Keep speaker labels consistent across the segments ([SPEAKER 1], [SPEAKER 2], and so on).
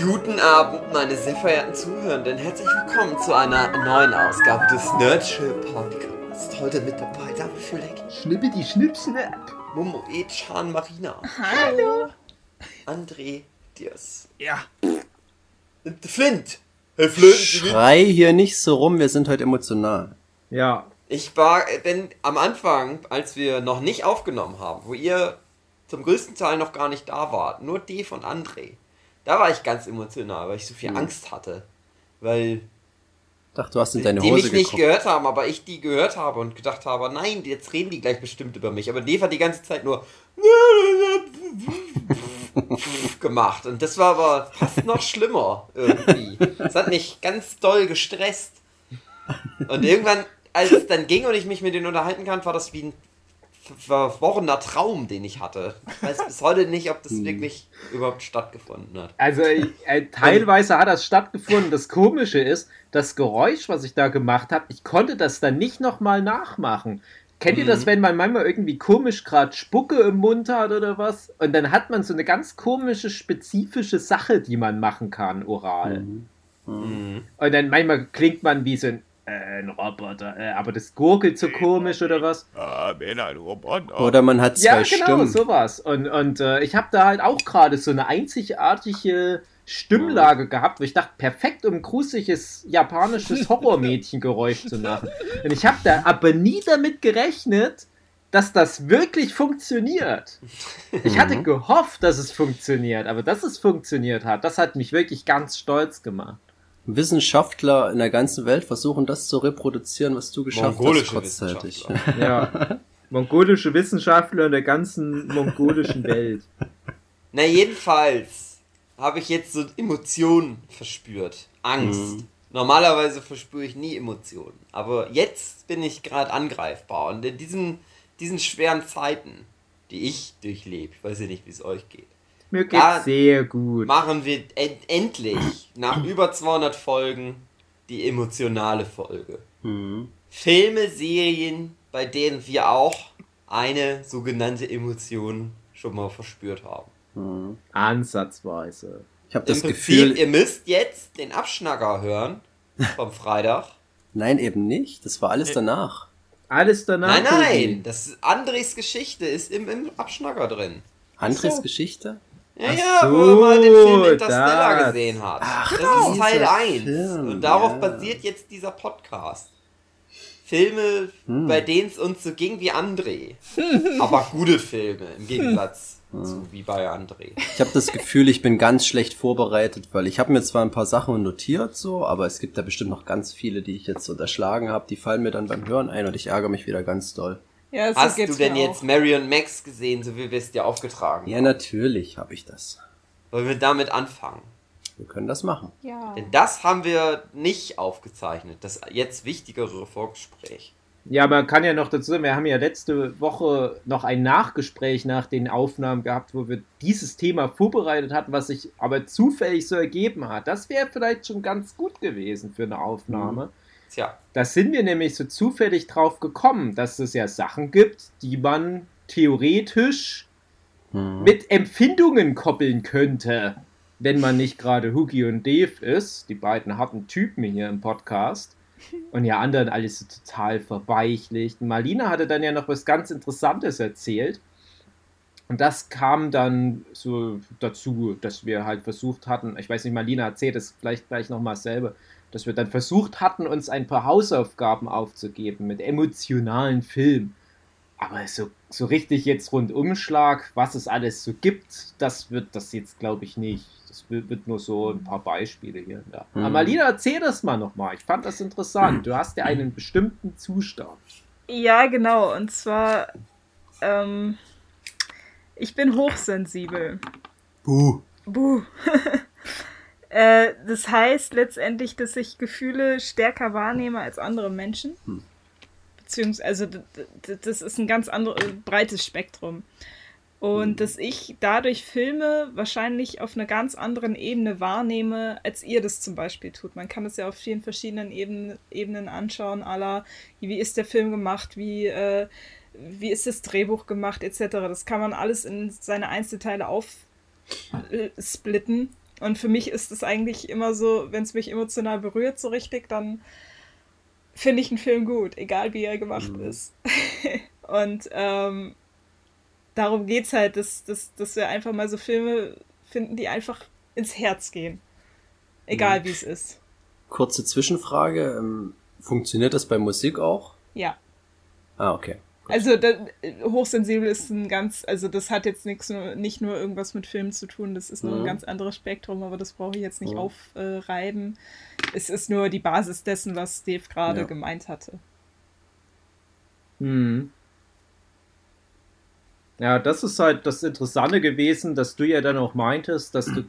[SPEAKER 1] Guten Abend, meine sehr verehrten Zuhörenden. Herzlich willkommen zu einer neuen Ausgabe des Nerdship Podcasts. Heute mit dabei David Fleck,
[SPEAKER 2] Schnippe die Schnipsnap.
[SPEAKER 1] Momo Echan Marina,
[SPEAKER 3] Hallo.
[SPEAKER 1] André Diers
[SPEAKER 2] Ja.
[SPEAKER 1] Flint. Herr Flint.
[SPEAKER 4] Schrei hier nicht so rum, wir sind heute emotional.
[SPEAKER 2] Ja.
[SPEAKER 1] Ich war, denn am Anfang, als wir noch nicht aufgenommen haben, wo ihr zum größten Teil noch gar nicht da wart, nur Dave und André, da war ich ganz emotional, weil ich so viel Angst hatte. Weil
[SPEAKER 4] Dachte, du hast in deine
[SPEAKER 1] die
[SPEAKER 4] Hose
[SPEAKER 1] mich nicht
[SPEAKER 4] geguckt.
[SPEAKER 1] gehört haben, aber ich die gehört habe und gedacht habe, nein, jetzt reden die gleich bestimmt über mich. Aber Dave hat die ganze Zeit nur gemacht. Und das war aber fast noch schlimmer irgendwie. Es hat mich ganz doll gestresst. Und irgendwann, als es dann ging und ich mich mit denen unterhalten kann, war das wie ein verworrener Traum, den ich hatte. Ich weiß bis heute nicht, ob das wirklich überhaupt stattgefunden hat.
[SPEAKER 2] Also äh, teilweise hat das stattgefunden. Das Komische ist, das Geräusch, was ich da gemacht habe, ich konnte das dann nicht nochmal nachmachen. Kennt ihr das, wenn man manchmal irgendwie komisch gerade Spucke im Mund hat oder was? Und dann hat man so eine ganz komische, spezifische Sache, die man machen kann, oral.
[SPEAKER 1] Mhm.
[SPEAKER 2] Und dann manchmal klingt man wie so ein, äh, ein Roboter, äh, aber das gurgelt so komisch oder was.
[SPEAKER 5] Ah, bin ein Roboter.
[SPEAKER 4] Oder man hat zwei
[SPEAKER 2] Ja, genau,
[SPEAKER 4] Stimmen.
[SPEAKER 2] sowas. Und, und äh, ich habe da halt auch gerade so eine einzigartige Stimmlage gehabt, wo ich dachte, perfekt, um ein gruseliges japanisches Horrormädchengeräusch zu machen. Und ich habe da aber nie damit gerechnet, dass das wirklich funktioniert. Ich hatte gehofft, dass es funktioniert, aber dass es funktioniert hat, das hat mich wirklich ganz stolz gemacht.
[SPEAKER 4] Wissenschaftler in der ganzen Welt versuchen das zu reproduzieren, was du geschafft
[SPEAKER 1] Mongolische
[SPEAKER 4] hast kurzzeitig.
[SPEAKER 1] Wissenschaftler.
[SPEAKER 2] Ja. Mongolische Wissenschaftler in der ganzen mongolischen Welt.
[SPEAKER 1] Na, jedenfalls habe ich jetzt so Emotionen verspürt. Angst. Normalerweise verspüre ich nie Emotionen. Aber jetzt bin ich gerade angreifbar. Und in diesen, diesen schweren Zeiten, die ich durchlebe, ich weiß ja nicht, wie es euch geht,
[SPEAKER 2] Mir geht's
[SPEAKER 1] Ja.
[SPEAKER 2] sehr gut.
[SPEAKER 1] machen wir end endlich nach über 200 Folgen die emotionale Folge.
[SPEAKER 4] Mhm.
[SPEAKER 1] Filme, Serien, bei denen wir auch eine sogenannte Emotion schon mal verspürt haben.
[SPEAKER 4] Mhm.
[SPEAKER 2] Ansatzweise.
[SPEAKER 4] Ich habe das
[SPEAKER 1] Prinzip,
[SPEAKER 4] Gefühl,
[SPEAKER 1] ihr müsst jetzt den Abschnacker hören vom Freitag.
[SPEAKER 4] nein, eben nicht. Das war alles danach.
[SPEAKER 2] Alles danach.
[SPEAKER 1] nein, nein, das Andres Geschichte ist im, im Abschnacker drin.
[SPEAKER 4] Andres
[SPEAKER 2] so.
[SPEAKER 4] Geschichte?
[SPEAKER 1] Ja, ja,
[SPEAKER 2] so,
[SPEAKER 1] wo mal den Film Interstellar
[SPEAKER 2] das.
[SPEAKER 1] gesehen hat.
[SPEAKER 4] Ach,
[SPEAKER 1] das
[SPEAKER 4] genau.
[SPEAKER 1] ist Teil
[SPEAKER 4] dieser
[SPEAKER 1] 1.
[SPEAKER 4] Film,
[SPEAKER 1] Und darauf
[SPEAKER 4] ja.
[SPEAKER 1] basiert jetzt dieser Podcast. Filme,
[SPEAKER 4] Hm.
[SPEAKER 1] bei denen es uns so ging wie André. Aber gute Filme, im Gegensatz zu wie bei André.
[SPEAKER 4] Ich habe das Gefühl, ich bin ganz schlecht vorbereitet, weil ich habe mir zwar ein paar Sachen notiert, so, aber es gibt da bestimmt noch ganz viele, die ich jetzt unterschlagen habe. Die fallen mir dann beim Hören ein und ich ärgere mich wieder ganz doll.
[SPEAKER 3] Ja, so
[SPEAKER 1] Hast du denn jetzt Mary und Max gesehen, so wie wir es dir aufgetragen
[SPEAKER 4] Ja,
[SPEAKER 1] haben?
[SPEAKER 4] natürlich habe ich das.
[SPEAKER 1] Wollen wir damit anfangen?
[SPEAKER 4] Wir können das machen.
[SPEAKER 3] auch. Ja.
[SPEAKER 1] Denn das haben wir nicht aufgezeichnet. Das jetzt wichtigere Vorgespräch.
[SPEAKER 2] Ja, man kann ja noch dazu sagen, wir haben ja letzte Woche noch ein Nachgespräch nach den Aufnahmen gehabt, wo wir dieses Thema vorbereitet hatten, was sich aber zufällig so ergeben hat. Das wäre vielleicht schon ganz gut gewesen für eine Aufnahme.
[SPEAKER 1] Tja,
[SPEAKER 2] Da sind wir nämlich so zufällig drauf gekommen, dass es ja Sachen gibt, die man theoretisch
[SPEAKER 4] Mhm.
[SPEAKER 2] mit Empfindungen koppeln könnte, wenn man nicht gerade Hookie und Dave ist, die beiden harten Typen hier im Podcast. Und ja, anderen alles so total verweichlicht. Marlina hatte dann ja noch was ganz Interessantes erzählt. Und das kam dann so dazu, dass wir halt versucht hatten, ich weiß nicht, Marlina erzählt es vielleicht gleich nochmal selber, dass wir dann versucht hatten, uns ein paar Hausaufgaben aufzugeben mit emotionalen Filmen. Aber so, so richtig jetzt Rundumschlag, was es alles so gibt, das wird das jetzt, glaube ich, nicht. Das wird, wird nur so ein paar Beispiele hier und da.
[SPEAKER 4] Mhm.
[SPEAKER 2] Aber Marlina, erzähl das mal nochmal. Ich fand das interessant. Du hast ja einen bestimmten Zustand.
[SPEAKER 3] ja, genau. Und zwar, ähm, ich bin hochsensibel.
[SPEAKER 4] Buh.
[SPEAKER 3] Buh. äh, das heißt letztendlich, dass ich Gefühle stärker wahrnehme als andere Menschen.
[SPEAKER 4] Hm.
[SPEAKER 3] Beziehungsweise, also das ist ein ganz anderes, breites Spektrum. Und dass ich dadurch Filme wahrscheinlich auf einer ganz anderen Ebene wahrnehme, als ihr das zum Beispiel tut. Man kann das ja auf vielen verschiedenen Ebenen, Ebenen anschauen, aller, wie ist der Film gemacht, wie, äh, wie ist das Drehbuch gemacht, etc. Das kann man alles in seine Einzelteile aufsplitten. Und für mich ist es eigentlich immer so, wenn es mich emotional berührt, so richtig, dann finde ich einen Film gut, egal wie er gemacht
[SPEAKER 4] Mhm.
[SPEAKER 3] ist. Und ähm, darum geht es halt, dass, dass, dass wir einfach mal so Filme finden, die einfach ins Herz gehen. Egal wie es ist.
[SPEAKER 4] Kurze Zwischenfrage. Ähm, funktioniert das bei Musik auch?
[SPEAKER 3] Ja.
[SPEAKER 4] Ah, okay.
[SPEAKER 3] Also da, hochsensibel ist ein ganz, also das hat jetzt nichts nur, nicht nur irgendwas mit Filmen zu tun, das ist nur ein
[SPEAKER 4] Mhm.
[SPEAKER 3] ganz anderes Spektrum, aber das brauche ich jetzt nicht
[SPEAKER 4] Mhm.
[SPEAKER 3] aufreiben. es ist nur die Basis dessen, was Dave gerade
[SPEAKER 4] Ja.
[SPEAKER 3] gemeint hatte.
[SPEAKER 2] Hm. Ja, das ist halt das Interessante gewesen, dass du ja dann auch meintest, dass du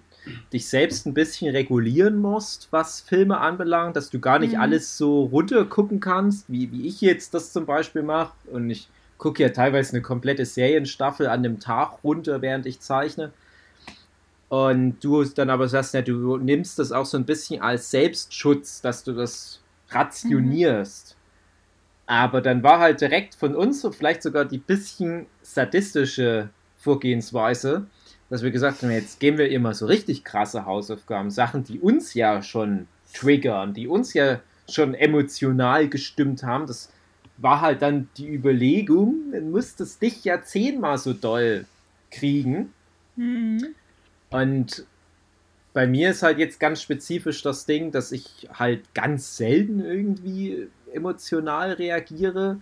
[SPEAKER 2] dich selbst ein bisschen regulieren musst, was Filme anbelangt, dass du gar nicht
[SPEAKER 3] Mhm.
[SPEAKER 2] alles so runter gucken kannst, wie, wie ich jetzt das zum Beispiel mache. Und ich gucke ja teilweise eine komplette Serienstaffel an einem Tag runter, während ich zeichne. Und du dann aber sagst, ja, du nimmst das auch so ein bisschen als Selbstschutz, dass du das rationierst. Aber dann war halt direkt von uns so vielleicht sogar die bisschen sadistische Vorgehensweise, dass wir gesagt haben, jetzt geben wir immer so richtig krasse Hausaufgaben, Sachen, die uns ja schon triggern, die uns ja schon emotional gestimmt haben. Das war halt dann die Überlegung, dann musstest dich ja zehnmal so doll kriegen.
[SPEAKER 3] Mhm.
[SPEAKER 2] Und bei mir ist halt jetzt ganz spezifisch das Ding, dass ich halt ganz selten irgendwie emotional reagiere.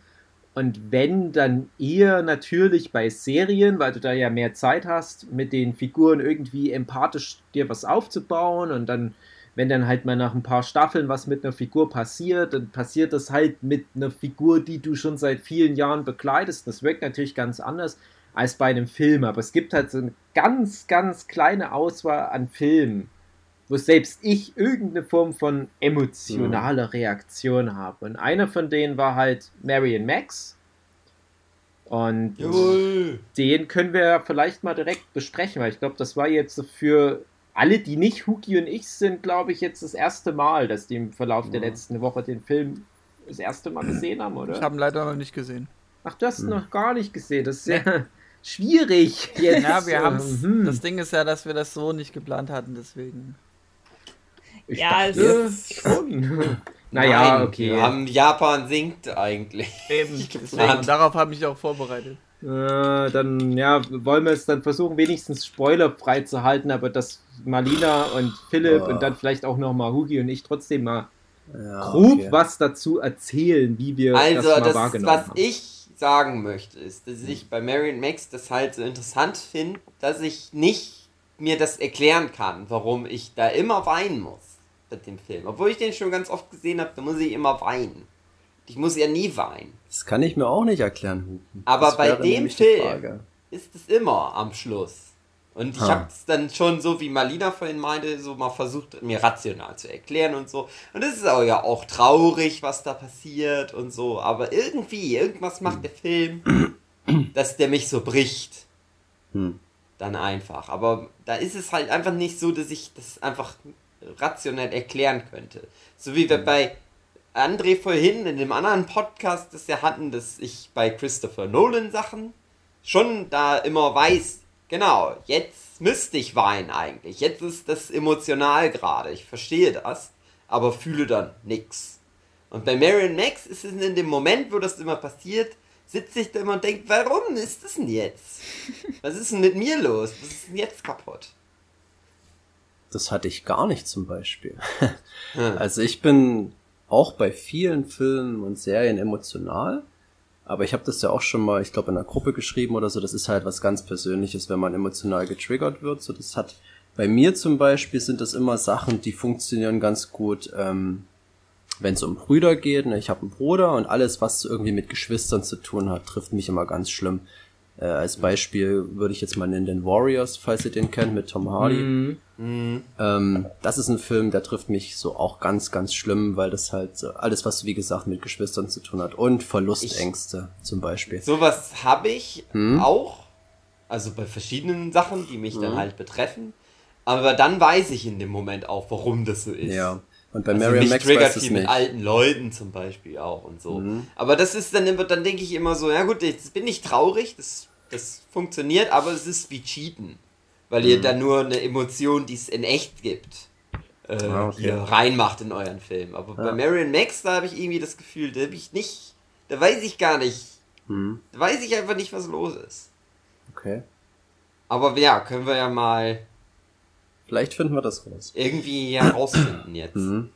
[SPEAKER 2] Und wenn, dann eher natürlich bei Serien, weil du da ja mehr Zeit hast, mit den Figuren irgendwie empathisch dir was aufzubauen. Und dann, wenn dann halt mal nach ein paar Staffeln was mit einer Figur passiert, dann passiert das halt mit einer Figur, die du schon seit vielen Jahren begleitest. Das wirkt natürlich ganz anders als bei einem Film. Aber es gibt halt so eine ganz, ganz kleine Auswahl an Filmen, wo selbst ich irgendeine Form von emotionaler Reaktion habe. Und einer von denen war halt Marion Max. Und
[SPEAKER 1] Jawohl.
[SPEAKER 2] den können wir vielleicht mal direkt besprechen, weil ich glaube, das war jetzt für alle, die nicht Huki und ich sind, glaube ich, jetzt das erste Mal, dass die im Verlauf der
[SPEAKER 4] Ja.
[SPEAKER 2] letzten Woche den Film das erste Mal gesehen haben, oder?
[SPEAKER 6] Ich habe ihn leider noch nicht gesehen.
[SPEAKER 2] Ach, du hast ihn
[SPEAKER 4] Hm.
[SPEAKER 2] noch gar nicht gesehen. Das ist ja schwierig jetzt.
[SPEAKER 6] Ja, wir haben's.
[SPEAKER 2] Mhm.
[SPEAKER 6] Das Ding ist ja, dass wir das so nicht geplant hatten, deswegen.
[SPEAKER 2] Ich
[SPEAKER 3] Ja,
[SPEAKER 2] dachte
[SPEAKER 3] es
[SPEAKER 2] schon. naja,
[SPEAKER 1] Nein,
[SPEAKER 2] okay.
[SPEAKER 1] Wir haben Japan singt eigentlich.
[SPEAKER 6] Eben. Deswegen. Darauf habe ich auch vorbereitet.
[SPEAKER 2] Äh, dann, ja, wollen wir es dann versuchen, wenigstens spoilerfrei zu halten, aber dass Marlina und Philipp
[SPEAKER 4] Oh.
[SPEAKER 2] und dann vielleicht auch nochmal Hugi und ich trotzdem mal
[SPEAKER 4] Ja,
[SPEAKER 2] grob
[SPEAKER 4] okay.
[SPEAKER 2] was dazu erzählen, wie wir
[SPEAKER 1] Also,
[SPEAKER 2] das mal
[SPEAKER 1] das,
[SPEAKER 2] wahrgenommen
[SPEAKER 1] was
[SPEAKER 2] haben.
[SPEAKER 1] ich sagen möchte, ist, dass ich bei Marion Max das halt so interessant finde, dass ich nicht mir das erklären kann, warum ich da immer weinen muss mit dem Film. Obwohl ich den schon ganz oft gesehen habe, da muss ich immer weinen. Ich muss ja nie weinen.
[SPEAKER 4] Das kann ich mir auch nicht erklären, Hupen.
[SPEAKER 1] Aber
[SPEAKER 4] Das
[SPEAKER 1] bei dem Film-. Ist es immer am Schluss. Und ich
[SPEAKER 4] Ah.
[SPEAKER 1] habe es dann schon so, wie Malina vorhin meinte, so mal versucht, mir rational zu erklären und so. Und es ist auch ja auch traurig, was da passiert und so. Aber irgendwie, irgendwas macht der Film, dass der mich so bricht.
[SPEAKER 4] Hm.
[SPEAKER 1] Dann einfach. Aber da ist es halt einfach nicht so, dass ich das einfach rationell erklären könnte. So wie wir bei André vorhin in dem anderen Podcast, das wir hatten, dass ich bei Christopher Nolan Sachen schon da immer weiß, genau, jetzt müsste ich weinen eigentlich. Jetzt ist das emotional gerade. Ich verstehe das, aber fühle dann nix. Und bei Marion Max ist es in dem Moment, wo das immer passiert, sitze ich da immer und denke, warum ist das denn jetzt? Was ist denn mit mir los? Was ist denn jetzt kaputt?
[SPEAKER 4] Das hatte ich gar nicht zum Beispiel. Also ich bin auch bei vielen Filmen und Serien emotional. Aber ich habe das ja auch schon mal, ich glaube, in einer Gruppe geschrieben oder so. Das ist halt was ganz Persönliches, wenn man emotional getriggert wird. So, das hat bei mir zum Beispiel sind das immer Sachen, die funktionieren ganz gut, ähm, wenn es um Brüder geht. Ne? Ich habe einen Bruder und alles, was irgendwie mit Geschwistern zu tun hat, trifft mich immer ganz schlimm. Äh, als Beispiel würde ich jetzt mal nennen den Warriors, falls ihr den kennt, mit Tom Hardy.
[SPEAKER 2] Mhm.
[SPEAKER 1] Mhm.
[SPEAKER 4] Ähm, das ist ein Film, der trifft mich so auch ganz, ganz schlimm, weil das halt so alles, was wie gesagt mit Geschwistern zu tun hat und Verlustängste zum Beispiel.
[SPEAKER 1] Sowas habe ich
[SPEAKER 4] Hm?
[SPEAKER 1] auch. Also bei verschiedenen Sachen, die mich dann
[SPEAKER 4] Mhm.
[SPEAKER 1] halt betreffen. Aber dann weiß ich in dem Moment auch, warum das so ist.
[SPEAKER 4] Ja. Und bei
[SPEAKER 1] Also
[SPEAKER 4] Marion Max
[SPEAKER 1] triggert
[SPEAKER 4] weiß es
[SPEAKER 1] viel mit
[SPEAKER 4] nicht.
[SPEAKER 1] alten Leuten zum Beispiel auch und so.
[SPEAKER 4] Mhm.
[SPEAKER 1] Aber das ist dann immer, dann denke ich immer so, ja gut, jetzt bin ich traurig, das, das funktioniert, aber es ist wie Cheaten. weil ihr da nur eine Emotion, die es in echt gibt, äh,
[SPEAKER 4] Ah, okay.
[SPEAKER 1] reinmacht in euren Film. Aber bei Marion Max, da habe ich irgendwie das Gefühl, da habe ich nicht, da weiß ich gar nicht,
[SPEAKER 4] Hm,
[SPEAKER 1] da weiß ich einfach nicht, was los ist.
[SPEAKER 4] okay.
[SPEAKER 1] Aber ja, können wir ja mal
[SPEAKER 4] Vielleicht finden wir das raus.
[SPEAKER 1] irgendwie herausfinden jetzt.
[SPEAKER 4] Mhm.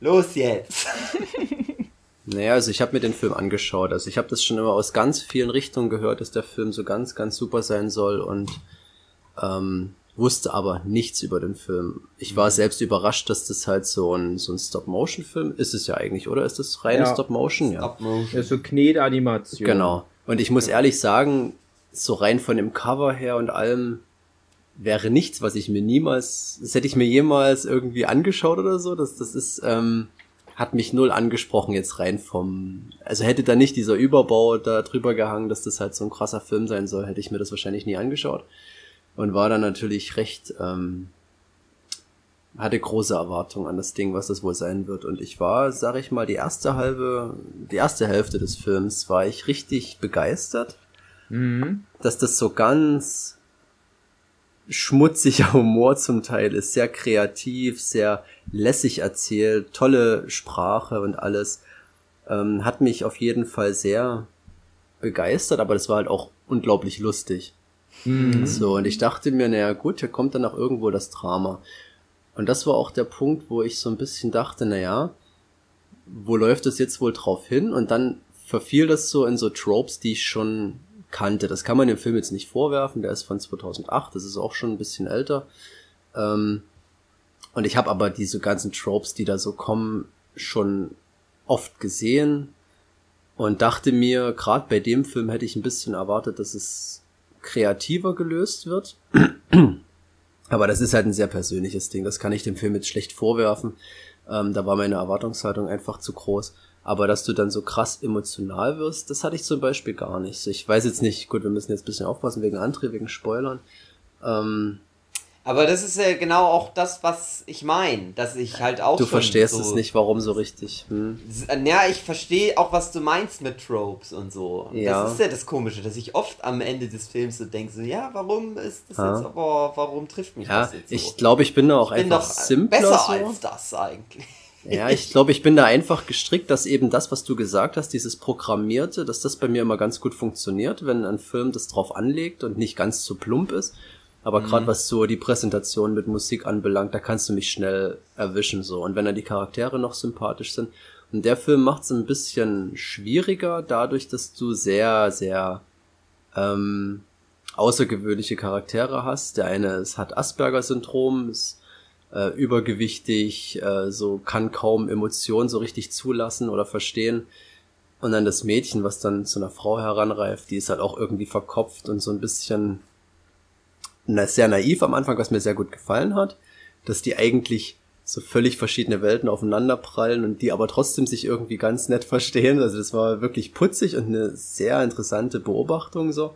[SPEAKER 1] Los jetzt!
[SPEAKER 4] Naja, also ich habe mir den Film angeschaut. Also ich habe das schon immer aus ganz vielen Richtungen gehört, dass der Film so ganz, ganz super sein soll und ähm, wusste aber nichts über den Film. Ich war selbst überrascht, dass das halt so ein, so ein Stop-Motion-Film ist es ja eigentlich, oder? Ist das reine
[SPEAKER 2] Ja.
[SPEAKER 4] Stop-Motion? Ja.
[SPEAKER 1] Stop Motion.
[SPEAKER 2] Ja, so Knetanimation.
[SPEAKER 4] Genau. Und ich muss ehrlich sagen, so rein von dem Cover her und allem wäre nichts, was ich mir niemals, das hätte ich mir jemals irgendwie angeschaut oder so. Das, das ist, ähm, hat mich null angesprochen jetzt rein vom, also hätte da nicht dieser Überbau da drüber gehangen, dass das halt so ein krasser Film sein soll, hätte ich mir das wahrscheinlich nie angeschaut. Und war dann natürlich recht, ähm, hatte große Erwartungen an das Ding, was das wohl sein wird. Und ich war, sag ich mal, die erste halbe, die erste Hälfte des Films war ich richtig begeistert,
[SPEAKER 2] Mhm.
[SPEAKER 4] dass das so ganz schmutziger Humor zum Teil ist, sehr kreativ, sehr lässig erzählt, tolle Sprache und alles. Ähm, hat mich auf jeden Fall sehr begeistert, aber das war halt auch unglaublich lustig.
[SPEAKER 2] Mhm.
[SPEAKER 4] So, und ich dachte mir, naja gut, hier kommt dann auch irgendwo das Drama. Und das war auch der Punkt, wo ich so ein bisschen dachte, naja, wo läuft das jetzt wohl drauf hin? Und dann verfiel das so in so Tropes, die ich schon kannte. Das kann man dem Film jetzt nicht vorwerfen, der ist von 2008, das ist auch schon ein bisschen älter. Ähm, und ich habe aber diese ganzen Tropes, die da so kommen, schon oft gesehen und dachte mir, gerade bei dem Film hätte ich ein bisschen erwartet, dass es kreativer gelöst wird. Aber das ist halt ein sehr persönliches Ding. Das kann ich dem Film jetzt schlecht vorwerfen. Ähm, da war meine Erwartungshaltung einfach zu groß. Aber dass du dann so krass emotional wirst, das hatte ich zum Beispiel gar nicht. Ich weiß jetzt nicht, gut, wir müssen jetzt ein bisschen aufpassen wegen André, wegen Spoilern. Ähm,
[SPEAKER 1] Aber das ist ja genau auch das, was ich meine, dass ich halt auch
[SPEAKER 4] du verstehst
[SPEAKER 1] so
[SPEAKER 4] es nicht, warum so richtig. Hm.
[SPEAKER 1] Ja, ich verstehe auch, was du meinst mit Tropes und so.
[SPEAKER 4] Ja.
[SPEAKER 1] Das ist ja das Komische, dass ich oft am Ende des Films so denke, so, ja, warum ist das
[SPEAKER 4] Ja.
[SPEAKER 1] jetzt aber, warum trifft mich
[SPEAKER 4] Ja,
[SPEAKER 1] das jetzt so?
[SPEAKER 4] ich glaube, ich bin da auch
[SPEAKER 1] ich bin
[SPEAKER 4] einfach
[SPEAKER 1] doch
[SPEAKER 4] simpler
[SPEAKER 1] besser
[SPEAKER 4] so.
[SPEAKER 1] als das eigentlich.
[SPEAKER 4] Ja, ich glaube, ich bin da einfach gestrickt, dass eben das, was du gesagt hast, dieses Programmierte, dass das bei mir immer ganz gut funktioniert, wenn ein Film das drauf anlegt und nicht ganz zu plump ist. Aber gerade was so die Präsentation mit Musik anbelangt, da kannst du mich schnell erwischen so. Und wenn dann die Charaktere noch sympathisch sind. Und der Film macht es ein bisschen schwieriger, dadurch, dass du sehr, sehr ähm, außergewöhnliche Charaktere hast. Der eine ist, hat Asperger-Syndrom, ist äh, übergewichtig, äh, so kann kaum Emotionen so richtig zulassen oder verstehen. Und dann das Mädchen, was dann zu einer Frau heranreift, die ist halt auch irgendwie verkopft und so ein bisschen na, sehr naiv am Anfang, was mir sehr gut gefallen hat, dass die eigentlich so völlig verschiedene Welten aufeinander prallen und die aber trotzdem sich irgendwie ganz nett verstehen. Also das war wirklich putzig und eine sehr interessante Beobachtung so.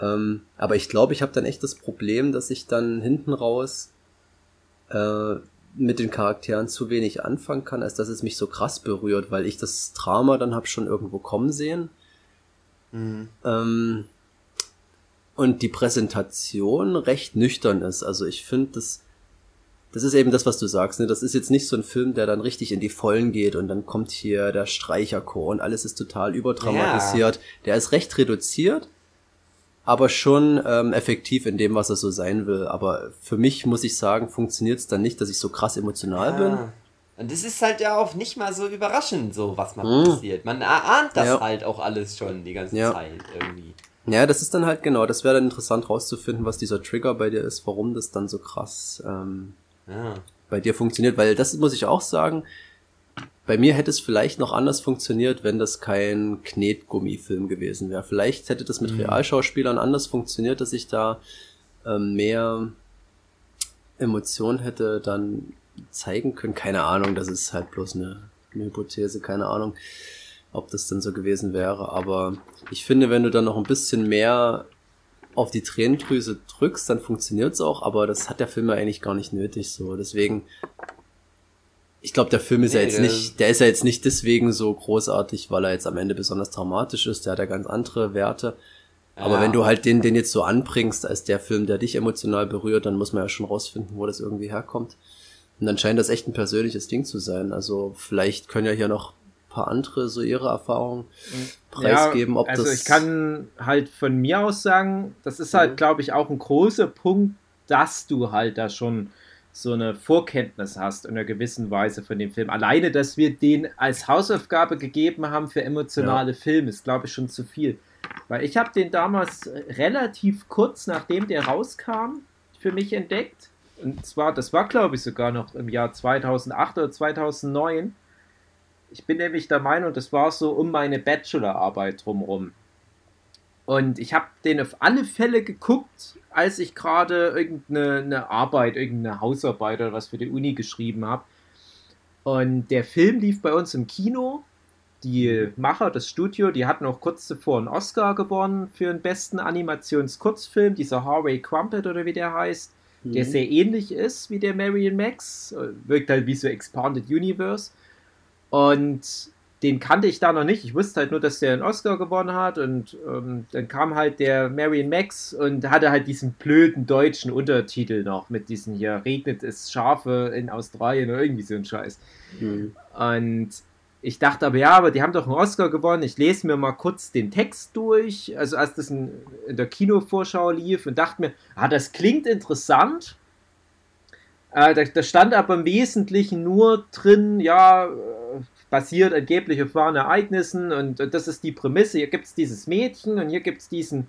[SPEAKER 4] Ähm, aber ich glaube, ich habe dann echt das Problem, dass ich dann hinten raus äh, mit den Charakteren zu wenig anfangen kann, als dass es mich so krass berührt, weil ich das Drama dann hab schon irgendwo kommen sehen. Ähm, und die Präsentation recht nüchtern ist. Also ich finde, das, das ist eben das, was du sagst. Ne? Das ist jetzt nicht so ein Film, der dann richtig in die Vollen geht und dann kommt hier der Streicherchor und alles ist total überdramatisiert. Der ist recht reduziert, aber schon ähm, effektiv in dem, was er so sein will. Aber für mich, muss ich sagen, funktioniert es dann nicht, dass ich so krass emotional bin.
[SPEAKER 1] Ah. Und es ist halt ja auch nicht mal so überraschend, so was mal passiert. Man erahnt das
[SPEAKER 4] Mhm. Ja.
[SPEAKER 1] halt auch alles schon die ganze
[SPEAKER 4] Ja.
[SPEAKER 1] Zeit irgendwie.
[SPEAKER 4] Ja, das ist dann halt genau, das wäre dann interessant rauszufinden, was dieser Trigger bei dir ist, warum das dann so krass ähm,
[SPEAKER 1] Ja.
[SPEAKER 4] bei dir funktioniert, weil das muss ich auch sagen, bei mir hätte es vielleicht noch anders funktioniert, wenn das kein Knetgummifilm gewesen wäre. Vielleicht hätte das mit Realschauspielern anders funktioniert, dass ich da ähm, mehr Emotionen hätte dann zeigen können. Keine Ahnung, das ist halt bloß eine, eine Hypothese, keine Ahnung, ob das dann so gewesen wäre. Aber ich finde, wenn du dann noch ein bisschen mehr auf die Tränendrüse drückst, dann funktioniert's auch, aber das hat der Film ja eigentlich gar nicht nötig so. Deswegen, ich glaube, der Film ist ja
[SPEAKER 1] Nee,
[SPEAKER 4] jetzt
[SPEAKER 1] der-
[SPEAKER 4] nicht, der ist ja jetzt nicht deswegen so großartig, weil er jetzt am Ende besonders dramatisch ist, der hat ja ganz andere Werte. Aber
[SPEAKER 1] Ja.
[SPEAKER 4] wenn du halt den, den jetzt so anbringst als der Film, der dich emotional berührt, dann muss man ja schon rausfinden, wo das irgendwie herkommt. Und dann scheint das echt ein persönliches Ding zu sein. Also vielleicht können ja hier noch ein paar andere so ihre Erfahrungen preisgeben, ob
[SPEAKER 2] also
[SPEAKER 4] das.
[SPEAKER 2] ich kann halt von mir aus sagen, das ist halt,
[SPEAKER 4] Mhm.
[SPEAKER 2] glaube ich, auch ein großer Punkt, dass du halt da schon so eine Vorkenntnis hast in einer gewissen Weise von dem Film. Alleine, dass wir den als Hausaufgabe gegeben haben für emotionale Filme, ist, glaube ich, schon zu viel. Weil ich habe den damals relativ kurz nachdem der rauskam für mich entdeckt. Und zwar, das war, glaube ich, sogar noch im Jahr 2008 oder 2009. Ich bin nämlich der Meinung, das war so um meine Bachelorarbeit drumherum. Und ich habe den auf alle Fälle geguckt, als ich gerade irgendeine eine Arbeit, irgendeine Hausarbeit oder was für die Uni geschrieben habe. Und der Film lief bei uns im Kino. Die Macher, das Studio, die hatten auch kurz zuvor einen Oscar gewonnen für den besten Animationskurzfilm, dieser Harvey Crumpet oder wie der heißt, der
[SPEAKER 4] Mhm.
[SPEAKER 2] sehr ähnlich ist wie der Marion Max, äh, wirkt halt wie so Expanded Universe. Und den kannte ich da noch nicht. Ich wusste halt nur, dass der einen Oscar gewonnen hat. Und ähm, dann kam halt der Marion Max und hatte halt diesen blöden deutschen Untertitel noch mit diesen hier regnet es Schafe in Australien oder irgendwie so ein Scheiß.
[SPEAKER 4] Mhm.
[SPEAKER 2] Und ich dachte aber, ja, aber die haben doch einen Oscar gewonnen. Ich lese mir mal kurz den Text durch, also als das in, in der Kinovorschau lief und dachte mir, ah, das klingt interessant. Äh, da, da stand aber im Wesentlichen nur drin, ja, äh, basiert angeblich auf wahren Ereignissen und, und das ist die Prämisse. Hier gibt es dieses Mädchen und hier gibt es diesen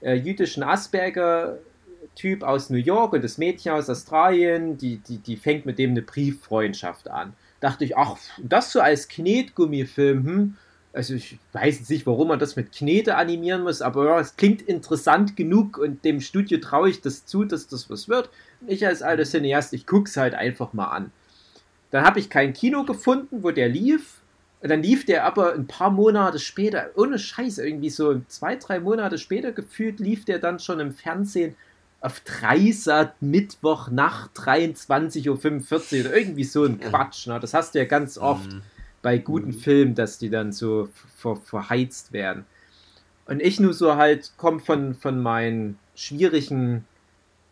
[SPEAKER 2] äh, jüdischen Asperger-Typ aus New York und das Mädchen aus Australien, die, die, die fängt mit dem eine Brieffreundschaft an. Dachte ich, ach, das so als Knetgummifilm, hm? Also ich weiß nicht, warum man das mit Knete animieren muss, aber ja, es klingt interessant genug und dem Studio traue ich das zu, dass das was wird. Ich als alter Cineast, ich guck's halt einfach mal an. Dann habe ich kein Kino gefunden, wo der lief. Dann lief der aber ein paar Monate später, ohne Scheiß, irgendwie so zwei, drei Monate später gefühlt, lief der dann schon im Fernsehen auf Dreisat Mittwoch nach 23.45 Uhr oder irgendwie so ein Quatsch. Ne? Das hast du ja ganz oft
[SPEAKER 1] Mhm.
[SPEAKER 2] bei guten Filmen, dass die dann so ver verheizt werden. Und ich nur so halt komme von, von meinen schwierigen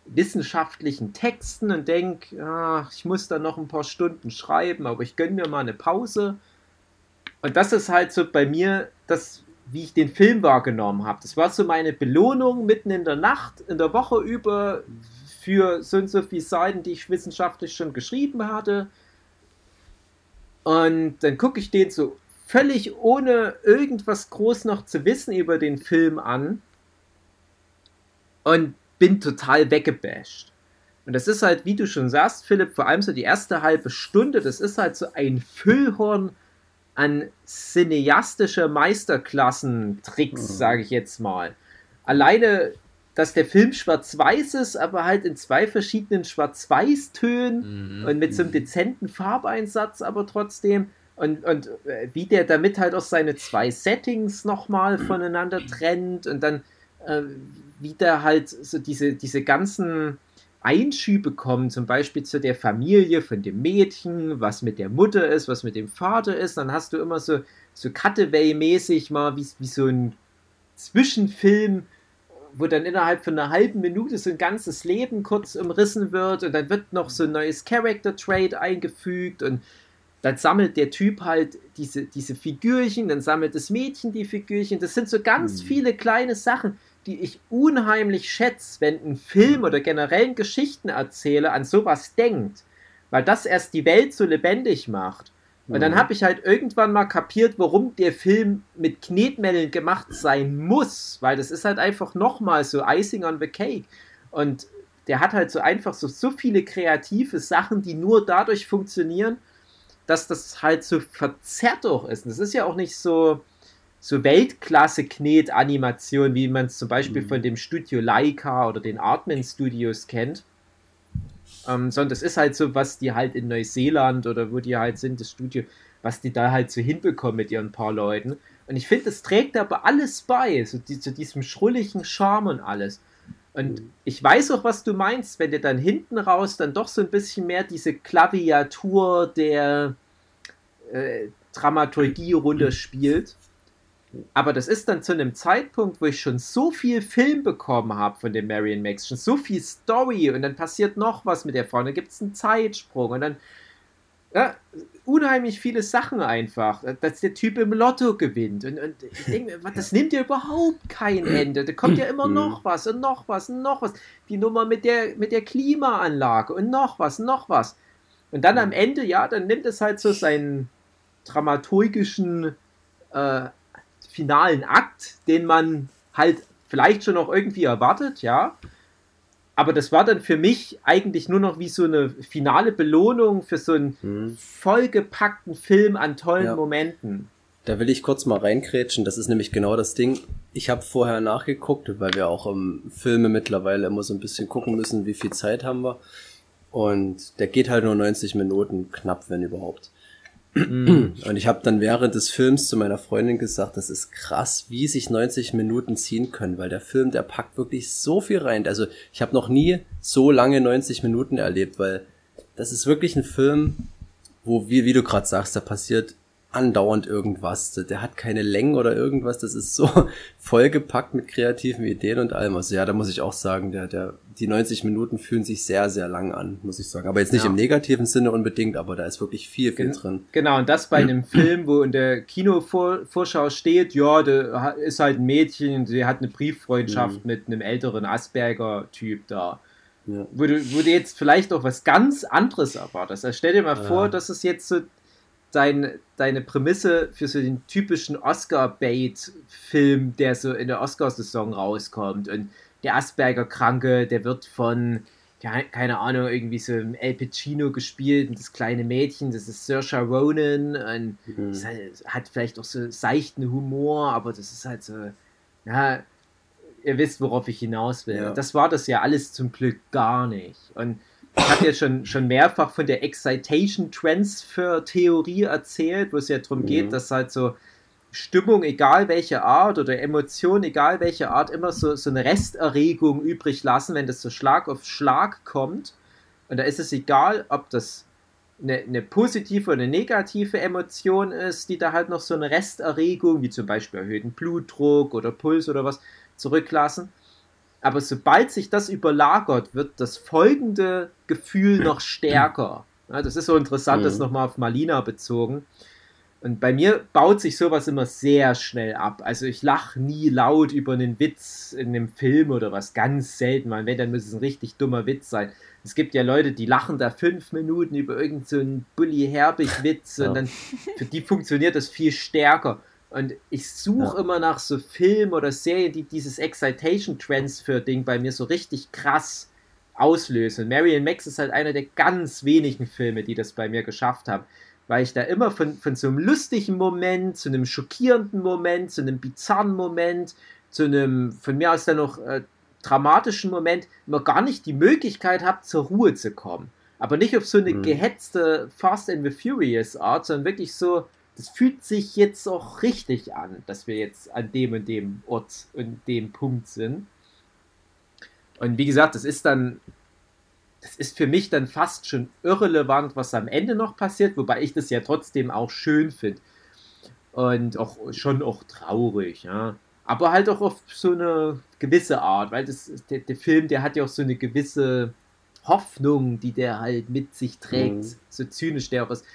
[SPEAKER 2] wissenschaftlichen Texten und denke, ich muss da noch ein paar Stunden schreiben, aber ich gönne mir mal eine Pause. Und das ist halt so bei mir das, wie ich den Film wahrgenommen habe. Das war so meine Belohnung mitten in der Nacht, in der Woche über für so und so viele Seiten, die ich wissenschaftlich schon geschrieben hatte. Und dann gucke ich den so völlig ohne irgendwas groß noch zu wissen über den Film an und bin total weggebasht. Und das ist halt, wie du schon sagst, Philipp, vor allem so die erste halbe Stunde, das ist halt so ein Füllhorn an cineastischer Meisterklassen-Tricks,
[SPEAKER 4] Mhm.
[SPEAKER 2] sage ich jetzt mal. Alleine, dass der Film schwarz-weiß ist, aber halt in zwei verschiedenen Schwarz-Weiß-Tönen
[SPEAKER 1] Mhm.
[SPEAKER 2] und mit so einem dezenten Farbeinsatz, aber trotzdem. Und, und äh, wie der damit halt auch seine zwei Settings nochmal voneinander trennt und dann äh, wie der halt so diese, diese ganzen Einschübe kommen, zum Beispiel zu der Familie von dem Mädchen, was mit der Mutter ist, was mit dem Vater ist, dann hast du immer so, so Cutaway-mäßig mal wie, wie so ein Zwischenfilm, wo dann innerhalb von einer halben Minute so ein ganzes Leben kurz umrissen wird und dann wird noch so ein neues Character-Trait eingefügt und dann sammelt der Typ halt diese, diese Figürchen, dann sammelt das Mädchen die Figürchen. Das sind so ganz
[SPEAKER 4] Mhm.
[SPEAKER 2] viele kleine Sachen, die ich unheimlich schätze, wenn ein Film oder generell ein Geschichtenerzähler an sowas denkt, weil das erst die Welt so lebendig macht. Und dann
[SPEAKER 4] Mhm.
[SPEAKER 2] habe ich halt irgendwann mal kapiert, warum der Film mit Knetmänneln gemacht sein muss, weil das ist halt einfach nochmal so Icing on the Cake. Und der hat halt so einfach so, so viele kreative Sachen, die nur dadurch funktionieren, dass das halt so verzerrt auch ist. Und das ist ja auch nicht so, so Weltklasse-Knet-Animation, wie man es zum Beispiel
[SPEAKER 4] Mhm.
[SPEAKER 2] von dem Studio Leica oder den Artman Studios kennt. Ähm, sondern das ist halt so, was die halt in Neuseeland oder wo die halt sind, das Studio, was die da halt so hinbekommen mit ihren paar Leuten. Und ich finde, es trägt aber alles bei, so die, zu diesem schrulligen Charme und alles. Und
[SPEAKER 4] Mhm.
[SPEAKER 2] ich weiß auch, was du meinst, wenn dir dann hinten raus dann doch so ein bisschen mehr diese Klaviatur der äh, Dramaturgie runterspielt. Aber das ist dann zu einem Zeitpunkt, wo ich schon so viel Film bekommen habe von dem Marion Max, schon so viel Story und dann passiert noch was mit der Frau, dann gibt es einen Zeitsprung und dann ja, unheimlich viele Sachen einfach, dass der Typ im Lotto gewinnt und, und ich denke, mir, das nimmt ja überhaupt kein Ende, da kommt ja immer noch was und noch was und noch was, die Nummer mit der, mit der Klimaanlage und noch was, noch was. Und dann am Ende, ja, dann nimmt es halt so seinen dramaturgischen äh, finalen Akt, den man halt vielleicht schon noch irgendwie erwartet, ja. Aber das war dann für mich eigentlich nur noch wie so eine finale Belohnung für so einen
[SPEAKER 4] Hm.
[SPEAKER 2] vollgepackten Film an tollen
[SPEAKER 4] Ja.
[SPEAKER 2] Momenten.
[SPEAKER 4] Da will ich kurz mal reinkrätschen. Das ist nämlich genau das Ding. Ich habe vorher nachgeguckt, weil wir auch im Filme mittlerweile immer so ein bisschen gucken müssen, wie viel Zeit haben wir. Und der geht halt nur 90 Minuten, knapp, wenn überhaupt. Und ich habe dann während des Films zu meiner Freundin gesagt, das ist krass, wie sich 90 Minuten ziehen können, weil der Film, der packt wirklich so viel rein. Also ich habe noch nie so lange 90 Minuten erlebt, weil das ist wirklich ein Film, wo, wie, wie du gerade sagst, da passiert andauernd irgendwas. Der hat keine Längen oder irgendwas. Das ist so vollgepackt mit kreativen Ideen und allem. Also ja, da muss ich auch sagen, der, der, die 90 Minuten fühlen sich sehr, sehr lang an, muss ich sagen. Aber jetzt nicht
[SPEAKER 2] Ja.
[SPEAKER 4] im negativen Sinne unbedingt, aber da ist wirklich viel, viel
[SPEAKER 2] Gen-
[SPEAKER 4] drin.
[SPEAKER 2] Genau, und das bei einem Film, wo in der Kinovorschau steht, ja, da ist halt ein Mädchen, sie hat eine Brieffreundschaft mit einem älteren Asperger-Typ da.
[SPEAKER 4] Ja.
[SPEAKER 2] Wo du, wo du jetzt vielleicht auch was ganz anderes erwartest. Also stell dir mal
[SPEAKER 4] Ja.
[SPEAKER 2] vor, das ist jetzt so dein, deine Prämisse für so den typischen Oscar-Bait-Film, der so in der Oscarsaison rauskommt. Und der Asperger-Kranke, der wird von, ja, keine Ahnung, irgendwie so im El Pacino gespielt und das kleine Mädchen, das ist Saoirse Ronan und
[SPEAKER 4] Mhm.
[SPEAKER 2] halt, hat vielleicht auch so seichten Humor, aber das ist halt so, ja, ihr wisst, worauf ich hinaus will.
[SPEAKER 4] Ja.
[SPEAKER 2] Das war das ja alles zum Glück gar nicht. Und ich habe ja schon, schon mehrfach von der Excitation Transfer Theorie erzählt, wo es ja darum
[SPEAKER 4] Mhm.
[SPEAKER 2] geht, dass halt so Stimmung, egal welche Art, oder Emotion, egal welche Art, immer so, so eine Resterregung übrig lassen, wenn das so Schlag auf Schlag kommt. Und da ist es egal, ob das eine, eine positive oder eine negative Emotion ist, die da halt noch so eine Resterregung, wie zum Beispiel erhöhten Blutdruck oder Puls oder was, zurücklassen. Aber sobald sich das überlagert, wird das folgende Gefühl noch stärker. Ja, das ist so interessant, das
[SPEAKER 4] Mhm.
[SPEAKER 2] nochmal auf Malina bezogen. Und bei mir baut sich sowas immer sehr schnell ab. Also ich lache nie laut über einen Witz in einem Film oder was, ganz selten. Mal. Wenn, dann muss es ein richtig dummer Witz sein. Es gibt ja Leute, die lachen da fünf Minuten über irgendeinen so Bully-Herbig-Witz
[SPEAKER 4] Ja.
[SPEAKER 2] und dann für die funktioniert das viel stärker. Und ich suche
[SPEAKER 4] Ja.
[SPEAKER 2] immer nach so Filmen oder Serien, die dieses Excitation-Transfer-Ding bei mir so richtig krass auslösen. Und Marion Max ist halt einer der ganz wenigen Filme, die das bei mir geschafft haben. Weil ich da immer von, von so einem lustigen Moment zu einem schockierenden Moment, zu einem bizarren Moment, zu einem von mir aus dann noch äh, dramatischen Moment immer gar nicht die Möglichkeit habe, zur Ruhe zu kommen. Aber nicht auf so eine
[SPEAKER 4] Mhm.
[SPEAKER 2] gehetzte Fast and the Furious Art, sondern wirklich so, das fühlt sich jetzt auch richtig an, dass wir jetzt an dem und dem Ort und dem Punkt sind. Und wie gesagt, das ist dann, das ist für mich dann fast schon irrelevant, was am Ende noch passiert, wobei ich das ja trotzdem auch schön finde. Und auch schon auch traurig, ja. Aber halt auch auf so eine gewisse Art, weil das, der, der Film, der hat ja auch so eine gewisse Hoffnung, die der halt mit sich trägt.
[SPEAKER 4] Mhm.
[SPEAKER 2] So zynisch der auch ist.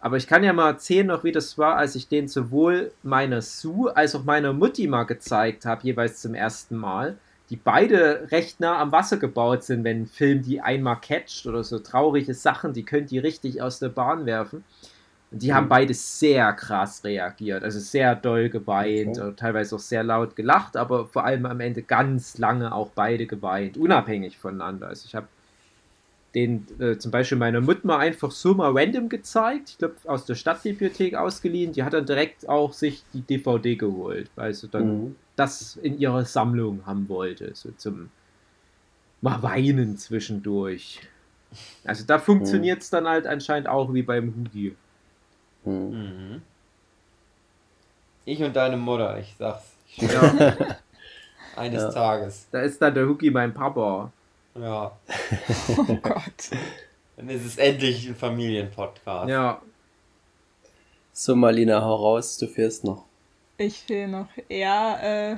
[SPEAKER 2] Aber ich kann ja mal erzählen noch, wie das war, als ich den sowohl meiner Sue als auch meiner Mutti mal gezeigt habe, jeweils zum ersten Mal, die beide recht nah am Wasser gebaut sind, wenn ein Film die einmal catcht oder so traurige Sachen, die können die richtig aus der Bahn werfen. Und die haben
[SPEAKER 4] Mhm.
[SPEAKER 2] beide sehr krass reagiert, also sehr doll geweint,
[SPEAKER 4] Okay.
[SPEAKER 2] und teilweise auch sehr laut gelacht, aber vor allem am Ende ganz lange auch beide geweint, unabhängig voneinander. Also ich habe den äh, zum Beispiel meiner Mutter mal einfach so mal random gezeigt, ich glaube aus der Stadtbibliothek ausgeliehen, die hat dann direkt auch sich die DVD geholt, weil sie dann
[SPEAKER 4] Mhm.
[SPEAKER 2] das in ihrer Sammlung haben wollte, so zum mal weinen zwischendurch. Also da funktioniert es dann halt anscheinend auch wie beim Hugi.
[SPEAKER 4] Mhm.
[SPEAKER 1] Mhm. Ich und deine Mutter, ich sag's. Ich
[SPEAKER 2] Ja,
[SPEAKER 1] eines
[SPEAKER 4] Ja.
[SPEAKER 1] Tages.
[SPEAKER 2] da ist dann der Hugi mein Papa.
[SPEAKER 1] Ja.
[SPEAKER 3] Oh Gott.
[SPEAKER 1] Dann ist es endlich ein Familienpodcast.
[SPEAKER 2] Ja,
[SPEAKER 4] So, Marlina, hau raus, du fährst noch.
[SPEAKER 3] Ich fehle noch. Ja, äh,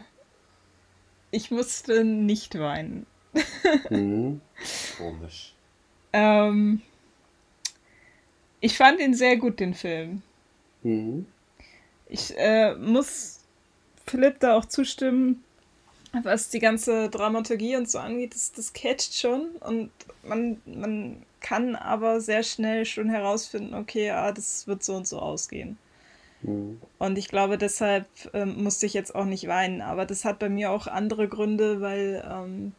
[SPEAKER 3] ich musste nicht weinen.
[SPEAKER 4] Mhm.
[SPEAKER 1] Komisch.
[SPEAKER 3] Ähm, ich fand ihn sehr gut, den Film.
[SPEAKER 4] Mhm.
[SPEAKER 3] Ich äh, muss Philipp da auch zustimmen, was die ganze Dramaturgie und so angeht, das, das catcht schon und man, man kann aber sehr schnell schon herausfinden, okay, ah, das wird so und so ausgehen.
[SPEAKER 4] Mhm.
[SPEAKER 3] Und ich glaube, deshalb ähm, musste ich jetzt auch nicht weinen. Aber das hat bei mir auch andere Gründe, weil, ähm,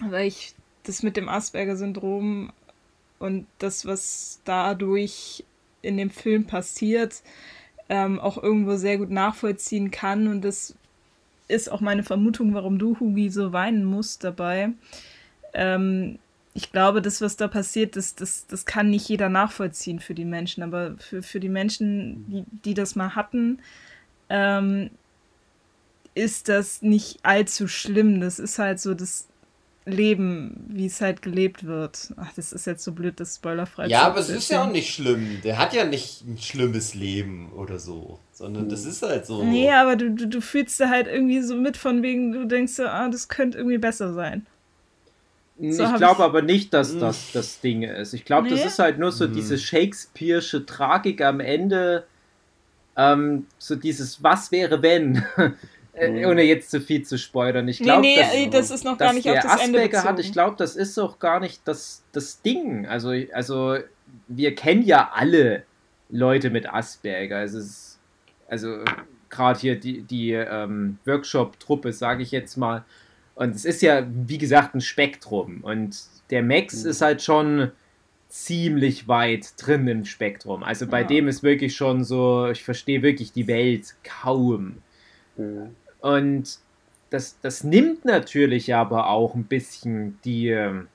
[SPEAKER 3] weil ich das mit dem Asperger-Syndrom und das, was dadurch in dem Film passiert, ähm, auch irgendwo sehr gut nachvollziehen kann. Und das ist auch meine Vermutung, warum du, Hugi, so weinen musst dabei. Ähm, ich glaube, das, was da passiert, das, das, das kann nicht jeder nachvollziehen für die Menschen. Aber für, für die Menschen, die, die das mal hatten, ähm, ist das nicht allzu schlimm. Das ist halt so das Leben, wie es halt gelebt wird. Ach, das ist jetzt so blöd, das spoilerfrei
[SPEAKER 1] Ja, aber es ist ja auch nicht schlimm. Der hat ja nicht ein schlimmes Leben oder so. Sondern das ist halt so.
[SPEAKER 3] Nee, aber du, du, du fühlst da halt irgendwie so mit von wegen, du denkst so, ah, das könnte irgendwie besser sein. So
[SPEAKER 2] ich glaube aber nicht, dass das das Ding ist. Ich glaube,
[SPEAKER 3] Nee?
[SPEAKER 2] das ist halt nur so diese Shakespeare'sche Tragik am Ende. Ähm, so dieses Was wäre wenn? Äh, Ohne jetzt zu viel zu spoilern. Ich
[SPEAKER 3] Nee,
[SPEAKER 2] glaube,
[SPEAKER 3] nee,
[SPEAKER 2] dass,
[SPEAKER 3] äh, das ist noch gar nicht auf das Ende
[SPEAKER 2] Asperger hat,
[SPEAKER 3] bezogen.
[SPEAKER 2] ich glaube, das ist auch gar nicht das, das Ding. Also, also, wir kennen ja alle Leute mit Asperger. Es ist, also, gerade hier die, die ähm, Workshop-Truppe, sage ich jetzt mal. Und es ist ja, wie gesagt, ein Spektrum. Und der Max ist halt schon ziemlich weit drin im Spektrum. Also bei
[SPEAKER 3] Ja.
[SPEAKER 2] dem ist wirklich schon so, ich verstehe wirklich die Welt kaum.
[SPEAKER 4] Mhm.
[SPEAKER 2] Und das, das nimmt natürlich aber auch ein bisschen die, ähm,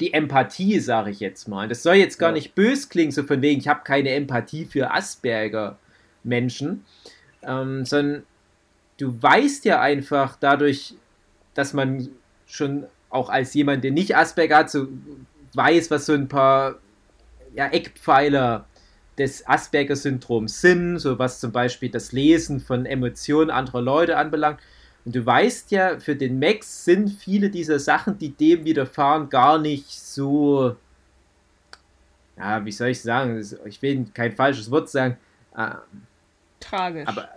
[SPEAKER 2] die Empathie, sage ich jetzt mal. Das soll jetzt gar
[SPEAKER 4] Ja.
[SPEAKER 2] nicht bös klingen, so von wegen, ich habe keine Empathie für Asperger-Menschen, ähm, sondern du weißt ja einfach dadurch, dass man schon auch als jemand, der nicht Asperger hat, so weiß, was so ein paar ja, Eckpfeiler des Asperger-Syndroms sind, so was zum Beispiel das Lesen von Emotionen anderer Leute anbelangt. Und du weißt ja, für den Max sind viele dieser Sachen, die dem widerfahren, gar nicht so, ja, wie soll ich sagen, ich will kein falsches Wort sagen, äh,
[SPEAKER 3] Tragisch.
[SPEAKER 2] aber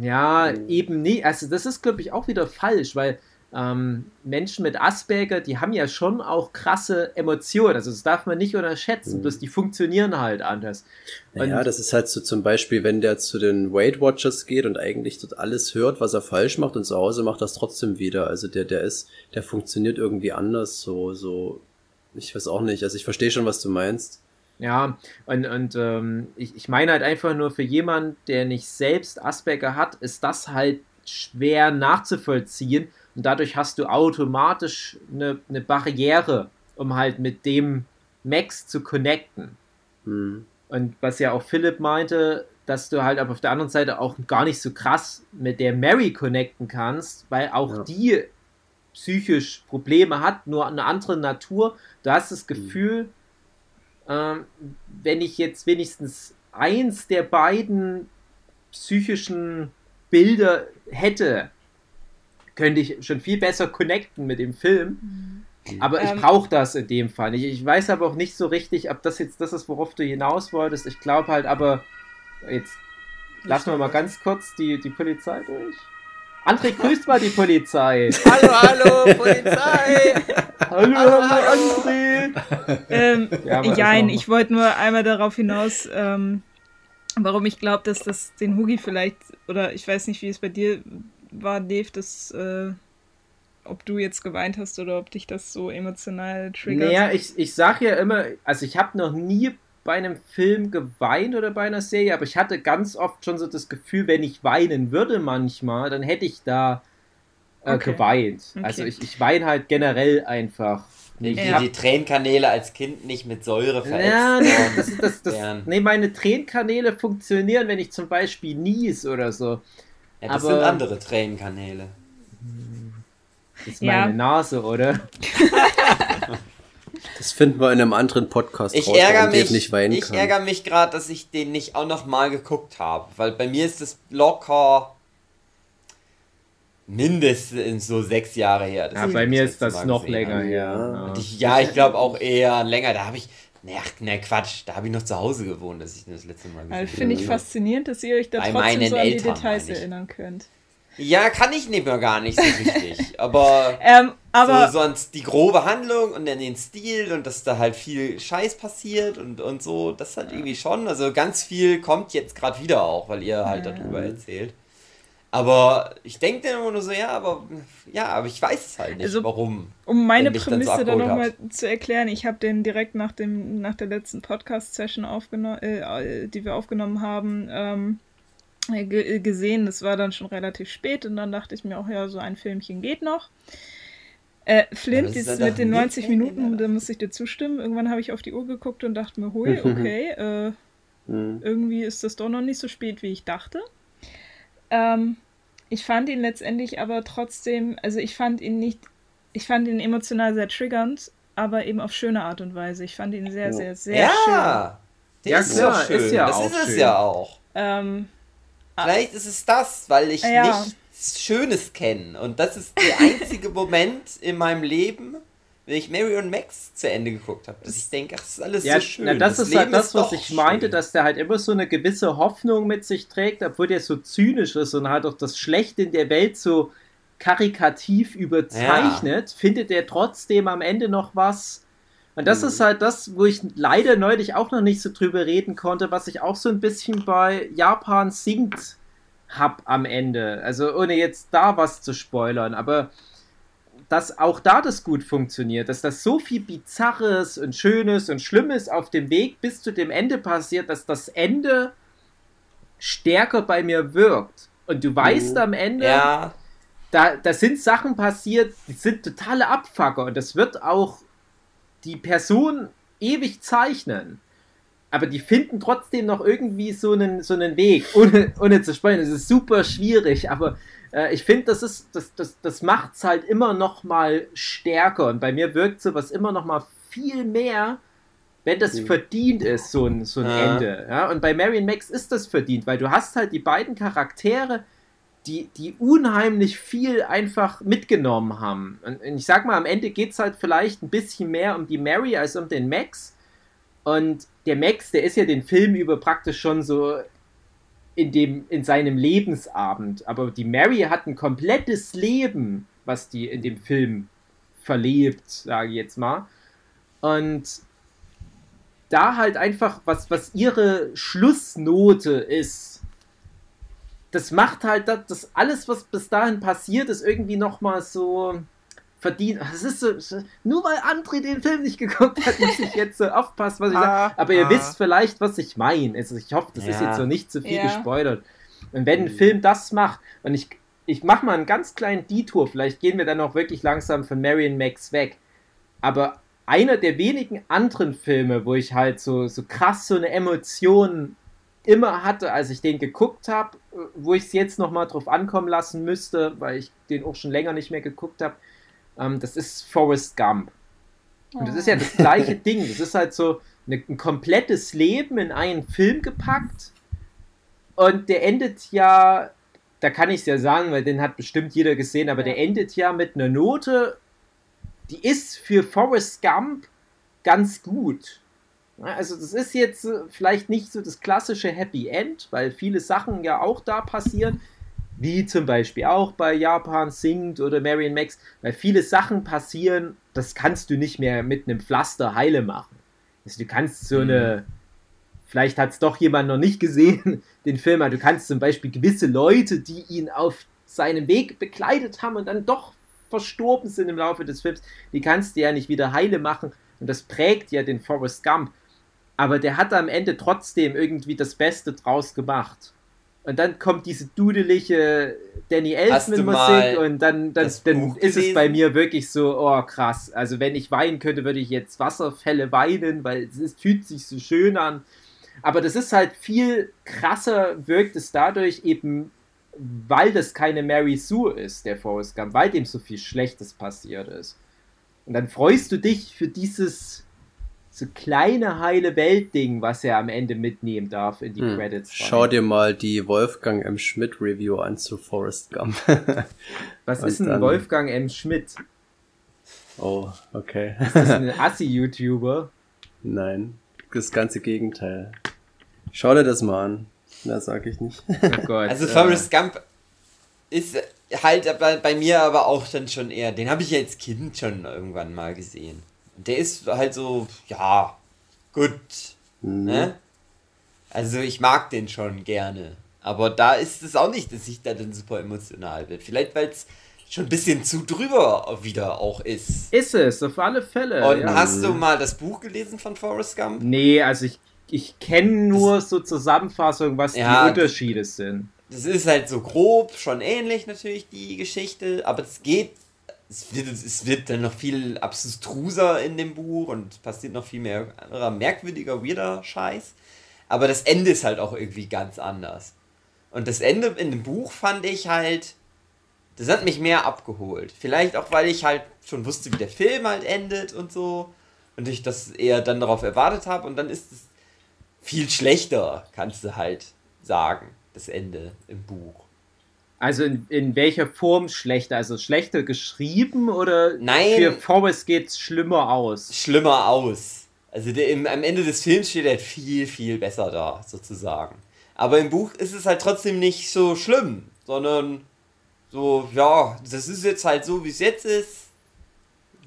[SPEAKER 2] ja, eben nicht. Also das ist, glaube ich, auch wieder falsch, weil ähm, Menschen mit Asperger, die haben ja schon auch krasse Emotionen. Also das darf man nicht unterschätzen,
[SPEAKER 4] Mhm.
[SPEAKER 2] bloß die funktionieren halt anders.
[SPEAKER 4] Naja,
[SPEAKER 2] Und-
[SPEAKER 4] das ist halt so zum Beispiel, wenn der zu den Weight Watchers geht und eigentlich dort alles hört, was er falsch macht und zu Hause macht das trotzdem wieder. Also der, der ist, der funktioniert irgendwie anders, so, so, ich weiß auch nicht. Also ich verstehe schon, was du meinst.
[SPEAKER 2] Ja, und, und ähm, ich, ich meine halt einfach nur für jemanden, der nicht selbst Asperger hat, ist das halt schwer nachzuvollziehen und dadurch hast du automatisch eine, eine Barriere, um halt mit dem Max zu connecten.
[SPEAKER 4] Hm.
[SPEAKER 2] Und was ja auch Philipp meinte, dass du halt aber auf der anderen Seite auch gar nicht so krass mit der Mary connecten kannst, weil auch
[SPEAKER 4] Ja.
[SPEAKER 2] die psychisch Probleme hat, nur eine andere Natur. Du hast das Gefühl, ähm, wenn ich jetzt wenigstens eins der beiden psychischen Bilder hätte, könnte ich schon viel besser connecten mit dem Film. Aber ich
[SPEAKER 3] Ähm,
[SPEAKER 2] brauche das in dem Fall nicht. Ich weiß aber auch nicht so richtig, ob das jetzt das ist, worauf du hinaus wolltest. Ich glaube halt aber, jetzt lassen wir mal ganz kurz die, die Polizei durch. André, grüßt mal die Polizei.
[SPEAKER 6] Hallo, hallo, Polizei!
[SPEAKER 2] Hallo, hallo, André.
[SPEAKER 3] Ähm,
[SPEAKER 2] Ja, noch-
[SPEAKER 3] ich wollte nur einmal darauf hinaus, ähm, warum ich glaube, dass das den Hugi vielleicht, oder ich weiß nicht, wie es bei dir war, Dave, dass, äh, ob du jetzt geweint hast oder ob dich das so emotional triggert.
[SPEAKER 2] Naja, ich, ich sag ja immer, also ich habe noch nie bei einem Film geweint oder bei einer Serie, aber ich hatte ganz oft schon so das Gefühl, wenn ich weinen würde manchmal, dann hätte ich da äh,
[SPEAKER 3] Okay.
[SPEAKER 2] geweint.
[SPEAKER 3] Okay.
[SPEAKER 2] Also ich, ich weine halt generell einfach.
[SPEAKER 1] Die,
[SPEAKER 2] nicht.
[SPEAKER 1] die, Tränenkanäle als Kind nicht mit Säure verätzt
[SPEAKER 2] Ja, nee, das, das, das, nee, meine Tränenkanäle funktionieren, wenn ich zum Beispiel nies oder so.
[SPEAKER 1] Ja, das
[SPEAKER 2] aber-
[SPEAKER 1] sind andere Tränenkanäle.
[SPEAKER 2] Das ist
[SPEAKER 3] Ja.
[SPEAKER 2] meine Nase, oder?
[SPEAKER 4] Das finden wir in einem anderen Podcast
[SPEAKER 1] Ich
[SPEAKER 4] raus,
[SPEAKER 1] ärgere mich,
[SPEAKER 4] nicht weinen
[SPEAKER 1] ich
[SPEAKER 4] kann.
[SPEAKER 1] ärgere mich gerade, dass ich den nicht auch noch mal geguckt habe, weil bei mir ist es locker mindestens so sechs Jahre her.
[SPEAKER 2] Ja, bei mir
[SPEAKER 1] das
[SPEAKER 2] ist das noch
[SPEAKER 1] gesehen
[SPEAKER 2] länger her.
[SPEAKER 4] Ja.
[SPEAKER 1] Ich, ja, ich glaube auch eher länger. Da habe ich. Ne, ne, Quatsch. Da habe ich noch zu Hause gewohnt, dass ich das letzte Mal gesehen
[SPEAKER 3] Also finde ich faszinierend, dass ihr euch da
[SPEAKER 1] Bei
[SPEAKER 3] trotzdem so an die
[SPEAKER 1] Eltern,
[SPEAKER 3] Details
[SPEAKER 1] meine ich.
[SPEAKER 3] erinnern könnt.
[SPEAKER 1] Ja, kann ich nicht mehr gar nicht so richtig. Aber.
[SPEAKER 3] Ähm, aber
[SPEAKER 1] so, sonst die grobe Handlung und dann den Stil und dass da halt viel Scheiß passiert und, und so, das halt irgendwie schon. Also ganz viel kommt jetzt gerade wieder auch, weil ihr halt darüber erzählt. Aber ich denke dann immer nur so, ja, aber ja, aber ich weiß es halt nicht,
[SPEAKER 3] Also,
[SPEAKER 1] warum.
[SPEAKER 3] um meine
[SPEAKER 1] mich dann so
[SPEAKER 3] Prämisse da
[SPEAKER 1] abgeholt
[SPEAKER 3] nochmal zu erklären, ich habe den direkt nach dem nach der letzten Podcast-Session aufgenommen, äh, die wir aufgenommen haben, ähm, äh, äh, gesehen. Das war dann schon relativ spät und dann dachte ich mir auch, ja, so ein Filmchen geht noch. Äh, Flint,
[SPEAKER 1] das ist dann
[SPEAKER 3] mit den
[SPEAKER 1] doch
[SPEAKER 3] 90
[SPEAKER 1] nicht
[SPEAKER 3] Minuten, da muss ich dir zustimmen. Irgendwann habe ich auf die Uhr geguckt und dachte mir, hui, okay, äh,
[SPEAKER 4] Hm.
[SPEAKER 3] irgendwie ist das doch noch nicht so spät, wie ich dachte. Ähm, ich fand ihn letztendlich aber trotzdem, also ich fand ihn nicht, ich fand ihn emotional sehr triggernd, aber eben auf schöne Art und Weise. Ich fand ihn sehr, sehr, sehr schön.
[SPEAKER 1] ja, der
[SPEAKER 2] Ja,
[SPEAKER 1] ist doch schön.
[SPEAKER 2] ist ja
[SPEAKER 1] das
[SPEAKER 2] auch
[SPEAKER 1] ist es
[SPEAKER 2] schön.
[SPEAKER 1] ja auch.
[SPEAKER 3] Ähm,
[SPEAKER 1] Vielleicht ist es das, weil ich
[SPEAKER 3] Ja.
[SPEAKER 1] nichts Schönes kenne. Und das ist der einzige Moment in meinem Leben, wenn ich Mary und Max zu Ende geguckt habe, dass ich denke, ach, das ist alles
[SPEAKER 2] Ja,
[SPEAKER 1] so schön.
[SPEAKER 2] na, das, ist halt
[SPEAKER 1] Leben
[SPEAKER 2] das, was ich meinte,
[SPEAKER 1] schön.
[SPEAKER 2] dass der halt immer so eine gewisse Hoffnung mit sich trägt, obwohl der so zynisch ist und halt auch das Schlechte in der Welt so karikativ überzeichnet, findet er trotzdem am Ende noch was. Und das
[SPEAKER 1] Mhm.
[SPEAKER 2] ist halt das, wo ich leider neulich auch noch nicht so drüber reden konnte, was ich auch so ein bisschen bei Japan singt hab am Ende. Also ohne jetzt da was zu spoilern, aber dass auch da das gut funktioniert, dass das so viel Bizarres und Schönes und Schlimmes auf dem Weg bis zu dem Ende passiert, dass das Ende stärker bei mir wirkt. Und du weißt
[SPEAKER 4] Mhm.
[SPEAKER 2] am Ende,
[SPEAKER 1] Ja,
[SPEAKER 2] da, da sind Sachen passiert, die sind totale Abfucker und das wird auch die Person ewig zeichnen. Aber die finden trotzdem noch irgendwie so einen, so einen Weg, ohne, ohne zu spoilern. Es ist super schwierig, aber äh, ich finde, das ist, das, das, das macht es halt immer noch mal stärker. Und bei mir wirkt sowas immer noch mal viel mehr, wenn das
[SPEAKER 4] Mhm.
[SPEAKER 2] verdient ist, so ein, so ein
[SPEAKER 1] Ja.
[SPEAKER 2] Ende. Ja? Und bei Marion Max ist das verdient, weil du hast halt die beiden Charaktere, die, die unheimlich viel einfach mitgenommen haben. Und und ich sag mal, am Ende geht es halt vielleicht ein bisschen mehr um die Mary als um den Max. Und der Max, der ist ja den Film über praktisch schon so in, dem, in seinem Lebensabend. Aber die Mary hat ein komplettes Leben, was die in dem Film verlebt, sage ich jetzt mal. Und da halt einfach, was, was ihre Schlussnote ist, das macht halt das, das alles, was bis dahin passiert, ist irgendwie nochmal so verdient. Es ist so, nur weil André den Film nicht geguckt hat, muss ich jetzt so aufpassen, was ich sage. Aber ihr
[SPEAKER 1] ah.
[SPEAKER 2] wisst vielleicht, was ich meine. Also ich hoffe, das ist
[SPEAKER 1] Ja.
[SPEAKER 2] jetzt so nicht zu viel
[SPEAKER 3] Ja.
[SPEAKER 2] gespoilert. Und wenn ein Film das macht, und ich, ich mache mal einen ganz kleinen Detour, vielleicht gehen wir dann auch wirklich langsam von Marion Max weg. Aber einer der wenigen anderen Filme, wo ich halt so, so krass so eine Emotion immer hatte, als ich den geguckt habe, wo ich es jetzt nochmal drauf ankommen lassen müsste, weil ich den auch schon länger nicht mehr geguckt habe, ähm, das ist Forrest Gump. Und das ist ja das gleiche Ding. Das ist halt so eine, ein komplettes Leben in einen Film gepackt. Und der endet ja, da kann ich es ja sagen, weil den hat bestimmt jeder gesehen, aber
[SPEAKER 3] Ja.
[SPEAKER 2] der endet ja mit einer Note, die ist für Forrest Gump ganz gut. Also das ist jetzt äh, vielleicht nicht so das klassische Happy End, weil viele Sachen ja auch da passieren, wie zum Beispiel auch bei Japan singt oder Marion Max, weil viele Sachen passieren, das kannst du nicht mehr mit einem Pflaster heile machen. Also du kannst so eine, vielleicht hat es doch jemand noch nicht gesehen, den Film, aber du kannst zum Beispiel gewisse Leute, die ihn auf seinem Weg begleitet haben und dann doch verstorben sind im Laufe des Films, die kannst du ja nicht wieder heile machen und das prägt ja den Forrest Gump. Aber der hat am Ende trotzdem irgendwie das Beste draus gemacht. Und dann kommt diese dudelige Danny
[SPEAKER 1] Hast du
[SPEAKER 2] Elfman
[SPEAKER 1] mal
[SPEAKER 2] Musik und dann, dann, dann ist es bei mir wirklich so, oh krass. Also wenn ich weinen könnte, würde ich jetzt Wasserfälle weinen, weil es ist, fühlt sich so schön an. Aber das ist halt viel krasser, wirkt es dadurch eben, weil das keine Mary Sue ist, der Forrest Gump, weil dem so viel Schlechtes passiert ist. Und dann freust du dich für dieses so kleine heile Welt-Ding, was er am Ende mitnehmen darf in die
[SPEAKER 4] Hm.
[SPEAKER 2] Credits. rein.
[SPEAKER 4] Schau dir mal die Wolfgang M. Schmidt Review an zu Forrest Gump.
[SPEAKER 2] Was
[SPEAKER 4] Und
[SPEAKER 2] ist ein
[SPEAKER 4] dann-
[SPEAKER 2] Wolfgang M. Schmidt?
[SPEAKER 4] oh, okay.
[SPEAKER 2] Das ist ein Assi-YouTuber.
[SPEAKER 4] Nein, das ganze Gegenteil. Schau dir das mal an. Mehr sag ich nicht.
[SPEAKER 2] Oh Gott.
[SPEAKER 1] Also
[SPEAKER 2] äh,
[SPEAKER 1] Forrest Gump ist halt bei, bei mir aber auch dann schon eher, den habe ich ja als Kind schon irgendwann mal gesehen. Der ist halt so, ja, gut,
[SPEAKER 4] Mhm.
[SPEAKER 1] ne? Also ich mag den schon gerne. Aber da ist es auch nicht, dass ich da dann super emotional bin. Vielleicht, weil es schon ein bisschen zu drüber wieder auch ist.
[SPEAKER 2] Ist es, auf alle Fälle.
[SPEAKER 1] Und
[SPEAKER 2] ja.
[SPEAKER 1] hast du mal das Buch gelesen von Forrest Gump?
[SPEAKER 2] Nee, also ich, ich kenne nur so Zusammenfassungen, was
[SPEAKER 1] Ja,
[SPEAKER 2] die Unterschiede sind.
[SPEAKER 1] Das ist halt so grob, schon ähnlich natürlich die Geschichte, aber es geht, es wird, es wird dann noch viel abstruser in dem Buch und passiert noch viel mehr anderer merkwürdiger, weirder Scheiß. Aber das Ende ist halt auch irgendwie ganz anders. Und das Ende in dem Buch fand ich halt, das hat mich mehr abgeholt. Vielleicht auch, weil ich halt schon wusste, wie der Film halt endet und so. Und ich das eher dann darauf erwartet habe. Und dann ist es viel schlechter, kannst du halt sagen, das Ende im Buch.
[SPEAKER 2] Also in, in welcher Form schlechter? Also schlechter geschrieben oder
[SPEAKER 1] Nein.
[SPEAKER 2] für Forrest geht's schlimmer aus?
[SPEAKER 1] Schlimmer aus. Also der, im, am Ende des Films steht er viel, viel besser da, sozusagen. Aber im Buch ist es halt trotzdem nicht so schlimm, sondern so, ja, das ist jetzt halt so, wie es jetzt ist.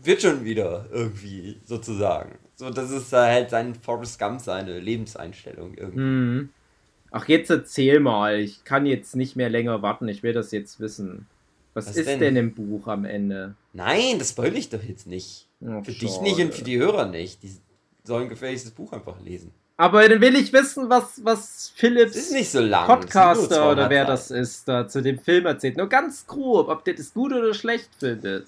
[SPEAKER 1] Wird schon wieder irgendwie, sozusagen. So, das ist halt sein Forrest Gump, seine Lebenseinstellung irgendwie.
[SPEAKER 2] Hm. Ach, jetzt erzähl mal. Ich kann jetzt nicht mehr länger warten. Ich will das jetzt wissen. Was,
[SPEAKER 1] Was
[SPEAKER 2] ist
[SPEAKER 1] denn?
[SPEAKER 2] denn? im Buch am Ende?
[SPEAKER 1] Nein, das spoil ich doch jetzt nicht.
[SPEAKER 2] Oh,
[SPEAKER 1] Für dich
[SPEAKER 2] schade.
[SPEAKER 1] nicht und für die Hörer nicht. Die sollen gefälligst das Buch einfach lesen.
[SPEAKER 2] Aber dann will ich wissen, was, was Philips
[SPEAKER 1] nicht so
[SPEAKER 2] Podcaster oder
[SPEAKER 1] 200
[SPEAKER 2] wer das ist, da zu dem Film erzählt. Nur ganz grob, ob der das gut oder schlecht findet.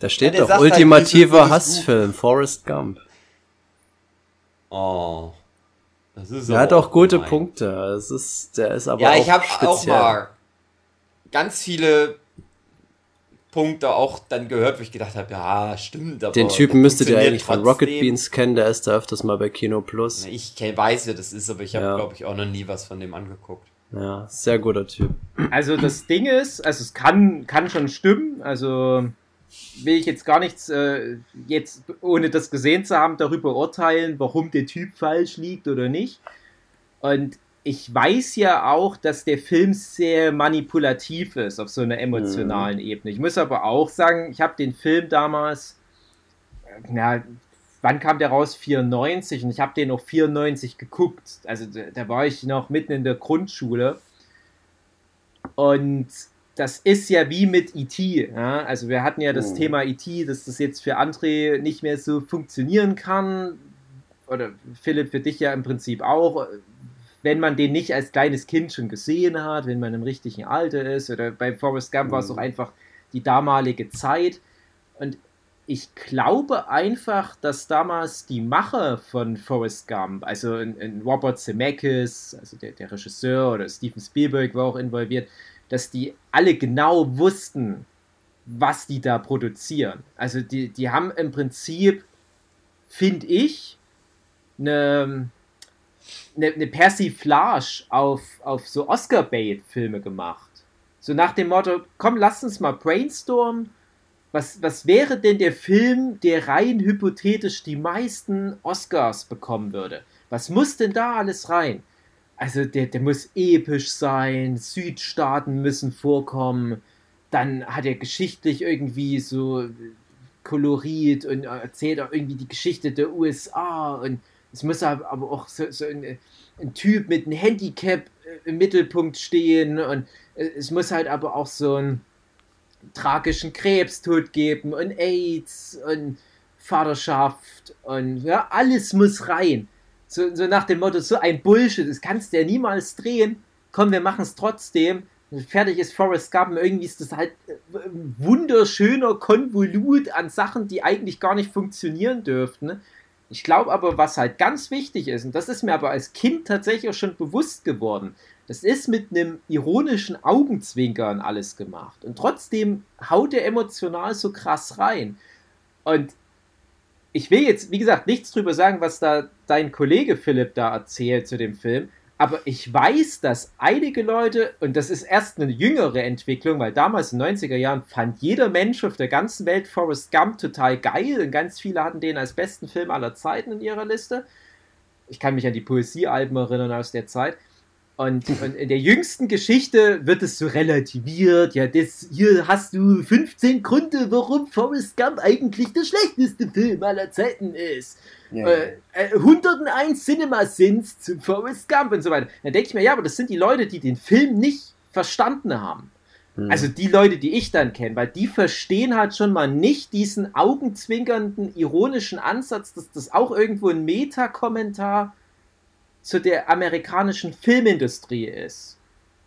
[SPEAKER 4] Da steht
[SPEAKER 1] Ja, der
[SPEAKER 4] doch
[SPEAKER 1] halt,
[SPEAKER 4] ultimativer
[SPEAKER 1] gutes
[SPEAKER 4] Hassfilm, Forrest Gump.
[SPEAKER 1] Oh. Das ist
[SPEAKER 4] Der
[SPEAKER 1] aber
[SPEAKER 4] hat auch gute
[SPEAKER 1] gemein.
[SPEAKER 4] Punkte. Es ist, der ist aber
[SPEAKER 1] Ja,
[SPEAKER 4] auch
[SPEAKER 1] ich habe auch mal ganz viele Punkte auch dann gehört, wo ich gedacht habe, ja, stimmt, aber
[SPEAKER 4] Den Typen müsstet ihr eigentlich von Rocket
[SPEAKER 1] trotzdem.
[SPEAKER 4] Beans kennen, der ist da öfters mal bei Kino Plus.
[SPEAKER 1] Ich weiß, wer das ist, aber ich habe,
[SPEAKER 4] Ja.
[SPEAKER 1] glaube ich, auch noch nie was von dem angeguckt.
[SPEAKER 4] Ja, sehr guter Typ.
[SPEAKER 2] Also das Ding ist, also es kann, kann schon stimmen, also will ich jetzt gar nichts, äh, jetzt ohne das gesehen zu haben, darüber urteilen, warum der Typ falsch liegt oder nicht. Und ich weiß ja auch, dass der Film sehr manipulativ ist auf so einer emotionalen Ebene. Ich muss aber auch sagen, ich habe den Film damals, na, wann kam der raus? 94 und ich habe den noch 94 geguckt. Also da, da war ich noch mitten in der Grundschule. Und das ist ja wie mit E.T. Ja? Also wir hatten ja das
[SPEAKER 4] Mhm.
[SPEAKER 2] Thema E.T., dass das jetzt für André nicht mehr so funktionieren kann. Oder Philipp, für dich ja im Prinzip auch. Wenn man den nicht als kleines Kind schon gesehen hat, wenn man im richtigen Alter ist. Oder bei Forrest Gump war es
[SPEAKER 4] Mhm.
[SPEAKER 2] auch einfach die damalige Zeit. Und ich glaube einfach, dass damals die Macher von Forrest Gump, also in, in Robert Zemeckis, also der, der Regisseur oder Steven Spielberg war auch involviert, dass die alle genau wussten, was die da produzieren. Also die, die haben im Prinzip, finde ich, eine, eine, eine Persiflage auf, auf so Oscar-Bait-Filme gemacht. So nach dem Motto, komm, lass uns mal brainstormen. Was, was wäre denn der Film, der rein hypothetisch die meisten Oscars bekommen würde? Was muss denn da alles rein? Also der, der muss episch sein, Südstaaten müssen vorkommen, dann hat er geschichtlich irgendwie so Kolorit und erzählt auch irgendwie die Geschichte der USA und es muss aber auch so, so ein, ein Typ mit einem Handicap äh, im Mittelpunkt stehen und äh, es muss halt aber auch so einen tragischen Krebstod geben und AIDS und Vaterschaft und ja, alles muss rein. So, so nach dem Motto, so ein Bullshit, das kannst du ja niemals drehen. Komm, wir machen es trotzdem. Fertig ist Forrest Gump. Irgendwie ist das halt äh, ein wunderschöner Konvolut an Sachen, die eigentlich gar nicht funktionieren dürften. Ich glaube aber, was halt ganz wichtig ist, und das ist mir aber als Kind tatsächlich auch schon bewusst geworden, das ist mit einem ironischen Augenzwinkern alles gemacht. Und trotzdem haut er emotional so krass rein. Und ich will jetzt, wie gesagt, nichts drüber sagen, was da dein Kollege Philipp da erzählt zu dem Film. Aber ich weiß, dass einige Leute, und das ist erst eine jüngere Entwicklung, weil damals in den 90er Jahren fand jeder Mensch auf der ganzen Welt Forrest Gump total geil und ganz viele hatten den als besten Film aller Zeiten in ihrer Liste. Ich kann mich an die Poesiealben erinnern aus der Zeit. Und, und, in der jüngsten Geschichte wird es so relativiert. Ja, das, hier hast du 15 Gründe, warum Forrest Gump eigentlich der schlechteste Film aller Zeiten ist. Ja. Äh, 101 Cinema Sins zu Forrest Gump und so weiter. Dann denke ich mir, ja, aber das sind die Leute, die den Film nicht verstanden haben. Hm. Also die Leute, die ich dann kenne, weil die verstehen halt schon mal nicht diesen augenzwinkernden, ironischen Ansatz, dass das auch irgendwo ein Meta-Kommentar zu der amerikanischen Filmindustrie ist.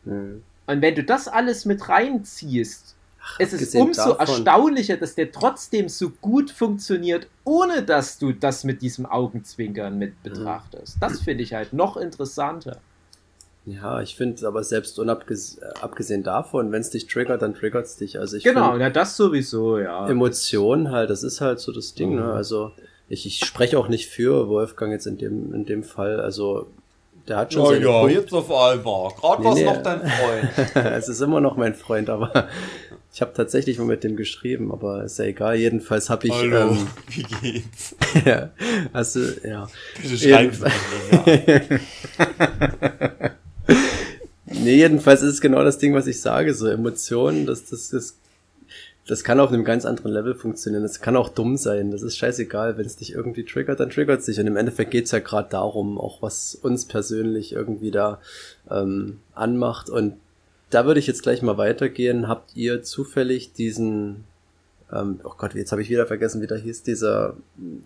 [SPEAKER 2] Mhm. Und wenn du das alles mit reinziehst, Ach, es ist umso davon. erstaunlicher, dass der trotzdem so gut funktioniert, ohne dass du das mit diesem Augenzwinkern mit hm. betrachtest. Das finde ich halt noch interessanter.
[SPEAKER 4] Ja, ich finde aber selbst unabgesehen davon, wenn es dich triggert, dann triggert es dich. Also ich
[SPEAKER 2] genau, ja, das sowieso, ja.
[SPEAKER 4] Emotionen halt, das ist halt so das Ding, ne? mhm. ne? Also ich, ich spreche auch nicht für Wolfgang jetzt in dem, in dem Fall. Also der hat schon.
[SPEAKER 1] Ja, ja, Punkt. jetzt auf einmal. Gerade nee, war es nee. noch dein Freund.
[SPEAKER 4] es ist immer noch mein Freund, aber ich habe tatsächlich mal mit dem geschrieben, aber ist ja egal. Jedenfalls habe ich.
[SPEAKER 1] Hallo, ähm, wie geht's?
[SPEAKER 4] ja, du, ja.
[SPEAKER 1] Bitte schreiben
[SPEAKER 4] Nee, jedenfalls ist es genau das Ding, was ich sage. So Emotionen, das, das, das das kann auf einem ganz anderen Level funktionieren. Das kann auch dumm sein. Das ist scheißegal. Wenn es dich irgendwie triggert, dann triggert es dich. Und im Endeffekt geht's ja gerade darum, auch was uns persönlich irgendwie da ähm, anmacht. Und da würde ich jetzt gleich mal weitergehen. Habt ihr zufällig diesen, ähm, oh Gott, jetzt habe ich wieder vergessen, wie der hieß, dieser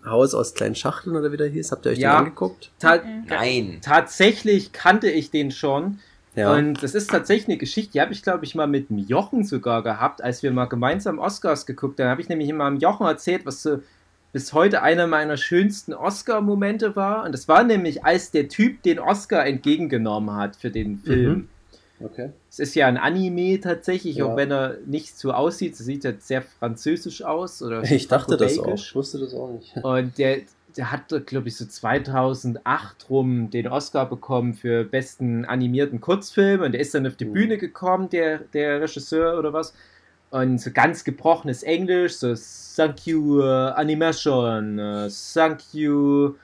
[SPEAKER 4] Haus aus kleinen Schachteln oder wie der hieß? Habt ihr euch ja, den angeguckt?
[SPEAKER 2] Ta Nein. Tatsächlich kannte ich den schon. Ja. Und das ist tatsächlich eine Geschichte, die habe ich, glaube ich, mal mit dem Jochen sogar gehabt, als wir mal gemeinsam Oscars geguckt haben. habe ich nämlich immer dem Jochen erzählt, was so bis heute einer meiner schönsten Oscar-Momente war. Und das war nämlich, als der Typ den Oscar entgegengenommen hat für den Film. Mhm. Okay. Es ist ja ein Anime tatsächlich, ja. auch wenn er nicht so aussieht. Es sieht halt sehr französisch aus. Oder
[SPEAKER 4] ich dachte das auch. Ich wusste das auch nicht.
[SPEAKER 2] Und der, der hat, glaube ich, so 2008 rum den Oscar bekommen für besten animierten Kurzfilm und der ist dann auf die mhm. Bühne gekommen, der, der Regisseur oder was. Und so ganz gebrochenes Englisch, so Thank you uh, Animation, uh, Thank you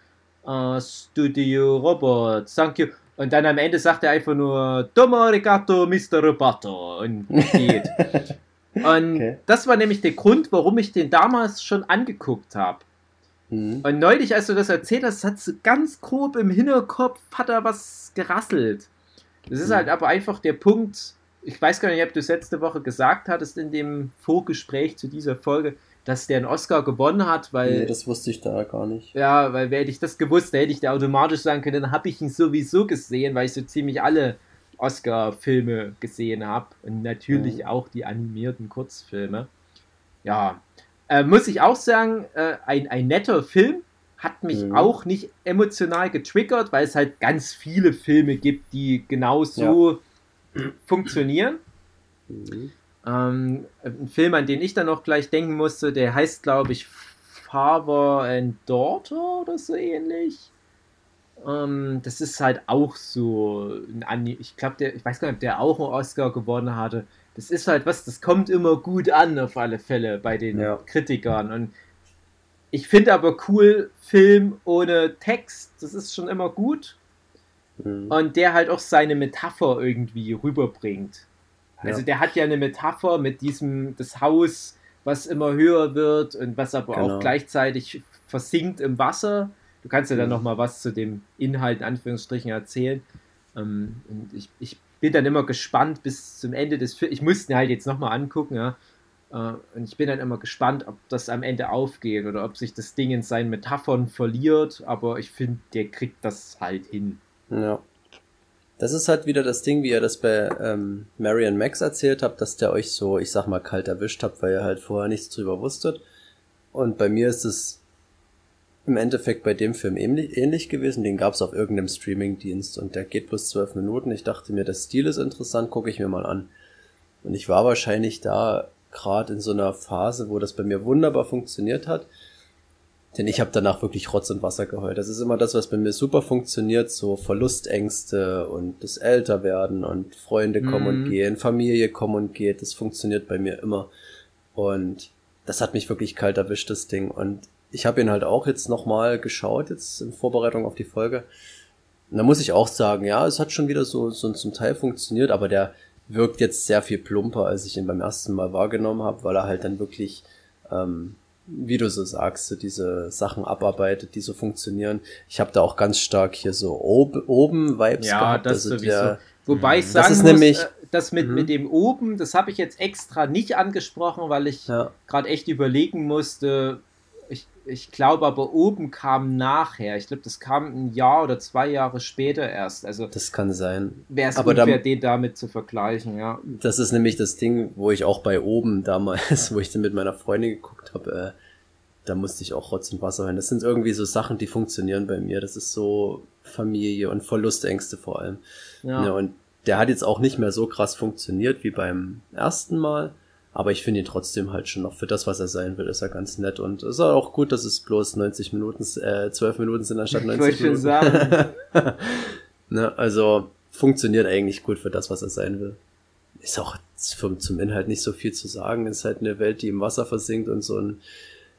[SPEAKER 2] uh, Studio Robot, Thank you. Und dann am Ende sagt er einfach nur Domo arigato, Mr. Roboto und geht. und okay. das war nämlich der Grund, warum ich den damals schon angeguckt habe. Mhm. Und neulich, als du das erzählt hast, hat so ganz grob im Hinterkopf hat er was gerasselt. Das ist mhm. halt aber einfach der Punkt, ich weiß gar nicht, ob du es letzte Woche gesagt hattest in dem Vorgespräch zu dieser Folge, dass der einen Oscar gewonnen hat, weil. Nee,
[SPEAKER 4] das wusste ich da gar nicht.
[SPEAKER 2] Ja, weil hätte ich das gewusst, da hätte ich da automatisch sagen können, dann habe ich ihn sowieso gesehen, weil ich so ziemlich alle Oscar-Filme gesehen habe. Und natürlich mhm. auch die animierten Kurzfilme. Ja, äh, muss ich auch sagen, äh, ein, ein netter Film. Hat mich mhm. auch nicht emotional getriggert, weil es halt ganz viele Filme gibt, die genau so ja. funktionieren. Mhm. Ähm, ein Film, an den ich dann noch gleich denken musste, der heißt, glaube ich, Father and Daughter oder so ähnlich. Ähm, das ist halt auch so ein Anime. Ich glaube, ich weiß gar nicht, ob der auch einen Oscar gewonnen hatte das ist halt was, das kommt immer gut an, auf alle Fälle bei den ja. Kritikern. Und ich finde aber cool, Film ohne Text, das ist schon immer gut. Mhm. Und der halt auch seine Metapher irgendwie rüberbringt. Also ja. der hat ja eine Metapher mit diesem, das Haus, was immer höher wird und was aber genau. auch gleichzeitig versinkt im Wasser. Du kannst ja dann mhm. nochmal was zu dem Inhalt in Anführungsstrichen erzählen. Ähm, und ich, ich bin dann immer gespannt bis zum Ende des Films. Ich musste ihn halt jetzt nochmal angucken, ja. Äh, und ich bin dann immer gespannt, ob das am Ende aufgeht oder ob sich das Ding in seinen Metaphern verliert. Aber ich finde, der kriegt das halt hin.
[SPEAKER 4] Ja. Das ist halt wieder das Ding, wie ihr das bei ähm, Marion Max erzählt habt, dass der euch so, ich sag mal, kalt erwischt habt, weil ihr halt vorher nichts drüber wusstet. Und bei mir ist es im Endeffekt bei dem Film ähnlich, ähnlich gewesen. Den gab es auf irgendeinem Streamingdienst und der geht bloß zwölf Minuten. Ich dachte mir, der Stil ist interessant, gucke ich mir mal an. Und ich war wahrscheinlich da gerade in so einer Phase, wo das bei mir wunderbar funktioniert hat. Denn ich habe danach wirklich Rotz und Wasser geheult. Das ist immer das, was bei mir super funktioniert, so Verlustängste und das Älterwerden und Freunde kommen und
[SPEAKER 2] Mhm.
[SPEAKER 4] gehen, Familie kommen und geht. Das funktioniert bei mir immer. Und das hat mich wirklich kalt erwischt, das Ding. Und ich habe ihn halt auch jetzt nochmal geschaut, jetzt in Vorbereitung auf die Folge. Und da muss ich auch sagen, ja, es hat schon wieder so, so zum Teil funktioniert, aber der wirkt jetzt sehr viel plumper, als ich ihn beim ersten Mal wahrgenommen habe, weil er halt dann wirklich, ähm, wie du so sagst, so diese Sachen abarbeitet, die so funktionieren. Ich habe da auch ganz stark hier so ob oben Vibes
[SPEAKER 2] Ja,
[SPEAKER 4] gehabt.
[SPEAKER 2] das
[SPEAKER 4] also
[SPEAKER 2] sowieso.
[SPEAKER 4] der,
[SPEAKER 2] Wobei ich
[SPEAKER 4] Das
[SPEAKER 2] sagen
[SPEAKER 4] ist
[SPEAKER 2] muss,
[SPEAKER 4] nämlich-
[SPEAKER 2] äh, das mit,
[SPEAKER 4] Mhm.
[SPEAKER 2] mit dem oben, das habe ich jetzt extra nicht angesprochen, weil ich
[SPEAKER 4] ja,
[SPEAKER 2] gerade echt überlegen musste. Ich, glaube aber oben kam nachher. Ich glaube, das kam ein Jahr oder zwei Jahre später erst. Also
[SPEAKER 4] das kann sein.
[SPEAKER 2] wäre es
[SPEAKER 4] aber da-
[SPEAKER 2] unfair, den damit zu vergleichen, ja.
[SPEAKER 4] Das ist nämlich das Ding, wo ich auch bei oben damals, wo ich dann mit meiner Freundin geguckt habe, äh, da musste ich auch Rotz und Wasser hören. Das sind irgendwie so Sachen, die funktionieren bei mir. Das ist so Familie und Verlustängste vor allem.
[SPEAKER 2] Ja.
[SPEAKER 4] Ja. und der hat jetzt auch nicht mehr so krass funktioniert wie beim ersten Mal. Aber ich finde ihn trotzdem halt schon noch für das, was er sein will, ist er ganz nett. Und es ist auch gut, dass es bloß 90 Minuten, äh, 12 Minuten sind anstatt
[SPEAKER 2] Ich
[SPEAKER 4] 90
[SPEAKER 2] wollte schon
[SPEAKER 4] Minuten.
[SPEAKER 2] sagen.
[SPEAKER 4] Ne, also funktioniert eigentlich gut für das, was er sein will. Ist auch zum, zum Inhalt nicht so viel zu sagen. Ist halt eine Welt, die im Wasser versinkt und so ein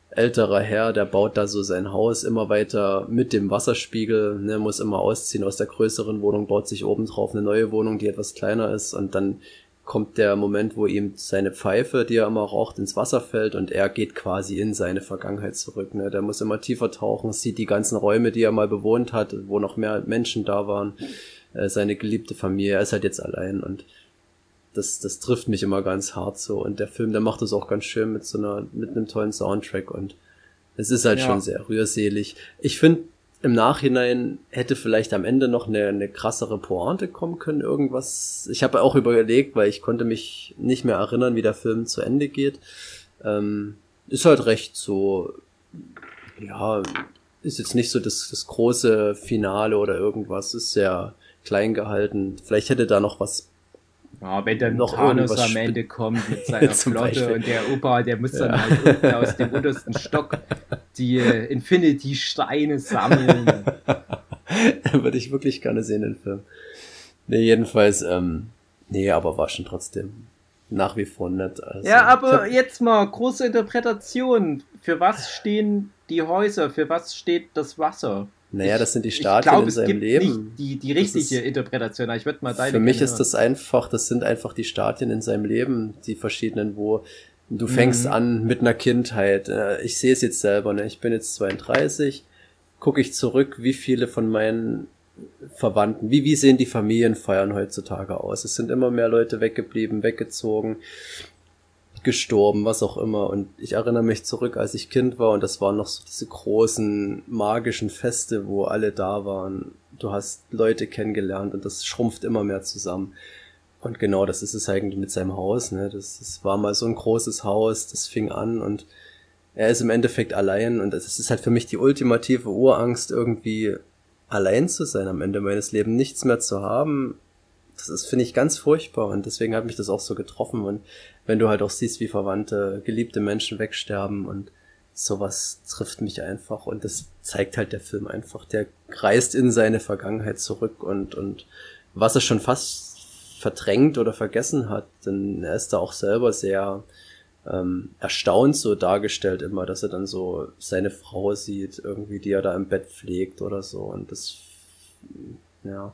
[SPEAKER 4] älterer Herr, der baut da so sein Haus immer weiter mit dem Wasserspiegel, ne, muss immer ausziehen aus der größeren Wohnung, baut sich oben drauf eine neue Wohnung, die etwas kleiner ist und dann kommt der Moment, wo ihm seine Pfeife, die er immer raucht, ins Wasser fällt und er geht quasi in seine Vergangenheit zurück. Ne? Der muss immer tiefer tauchen, sieht die ganzen Räume, die er mal bewohnt hat, wo noch mehr Menschen da waren, äh, seine geliebte Familie. Er ist halt jetzt allein und das, das trifft mich immer ganz hart so. Und der Film, der macht das auch ganz schön mit so einer, mit einem tollen Soundtrack und es ist halt
[SPEAKER 2] Ja.
[SPEAKER 4] schon sehr rührselig. Ich finde, im Nachhinein hätte vielleicht am Ende noch eine, eine krassere Pointe kommen können, irgendwas. Ich habe auch überlegt, weil ich konnte mich nicht mehr erinnern, wie der Film zu Ende geht. Ähm, ist halt recht so, ja, ist jetzt nicht so das, das große Finale oder irgendwas, ist sehr klein gehalten. Vielleicht hätte da noch was
[SPEAKER 2] Ja, wenn dann
[SPEAKER 4] Noch
[SPEAKER 2] Thanos am Ende kommt mit seiner Flotte
[SPEAKER 4] Beispiel.
[SPEAKER 2] und der Opa, der muss dann halt unten aus dem untersten Stock die äh, Infinity-Steine sammeln.
[SPEAKER 4] Würde ich wirklich gerne sehen, den Film. Nee, jedenfalls, ähm, nee, aber war schon trotzdem nach wie vor nett. Also,
[SPEAKER 2] ja, aber jetzt mal große Interpretation. Für was stehen die Häuser? Für was steht das Wasser?
[SPEAKER 4] Naja, das sind die Stadien
[SPEAKER 2] glaube,
[SPEAKER 4] in seinem Leben.
[SPEAKER 2] nicht die, die richtige
[SPEAKER 4] ist-
[SPEAKER 2] Interpretation. Ich würde mal deine
[SPEAKER 4] Für mich ist das einfach, das sind einfach die Stadien in seinem Leben, die verschiedenen, wo du fängst
[SPEAKER 2] Mhm.
[SPEAKER 4] an mit einer Kindheit. Äh, Ich sehe es jetzt selber, ne? Ich bin jetzt 32, gucke ich zurück, wie viele von meinen Verwandten, wie, wie sehen die Familienfeiern heutzutage aus? Es sind immer mehr Leute weggeblieben, weggezogen, gestorben, was auch immer. Und ich erinnere mich zurück, als ich Kind war und das waren noch so diese großen magischen Feste, wo alle da waren. Du hast Leute kennengelernt und das schrumpft immer mehr zusammen. Und genau das ist es eigentlich mit seinem Haus. Ne? Das, das war mal so ein großes Haus, das fing an und er ist im Endeffekt allein und es ist halt für mich die ultimative Urangst, irgendwie allein zu sein am Ende meines Lebens, nichts mehr zu haben. Das finde ich, ganz furchtbar und deswegen hat mich das auch so getroffen. Und wenn du halt auch siehst, wie Verwandte, geliebte Menschen wegsterben und sowas trifft mich einfach und das zeigt halt der Film einfach. Der reist in seine Vergangenheit zurück und, und was er schon fast verdrängt oder vergessen hat, denn er ist da auch selber sehr ähm, erstaunt so dargestellt immer, dass er dann so seine Frau sieht, irgendwie, die er da im Bett pflegt oder so und das, ja,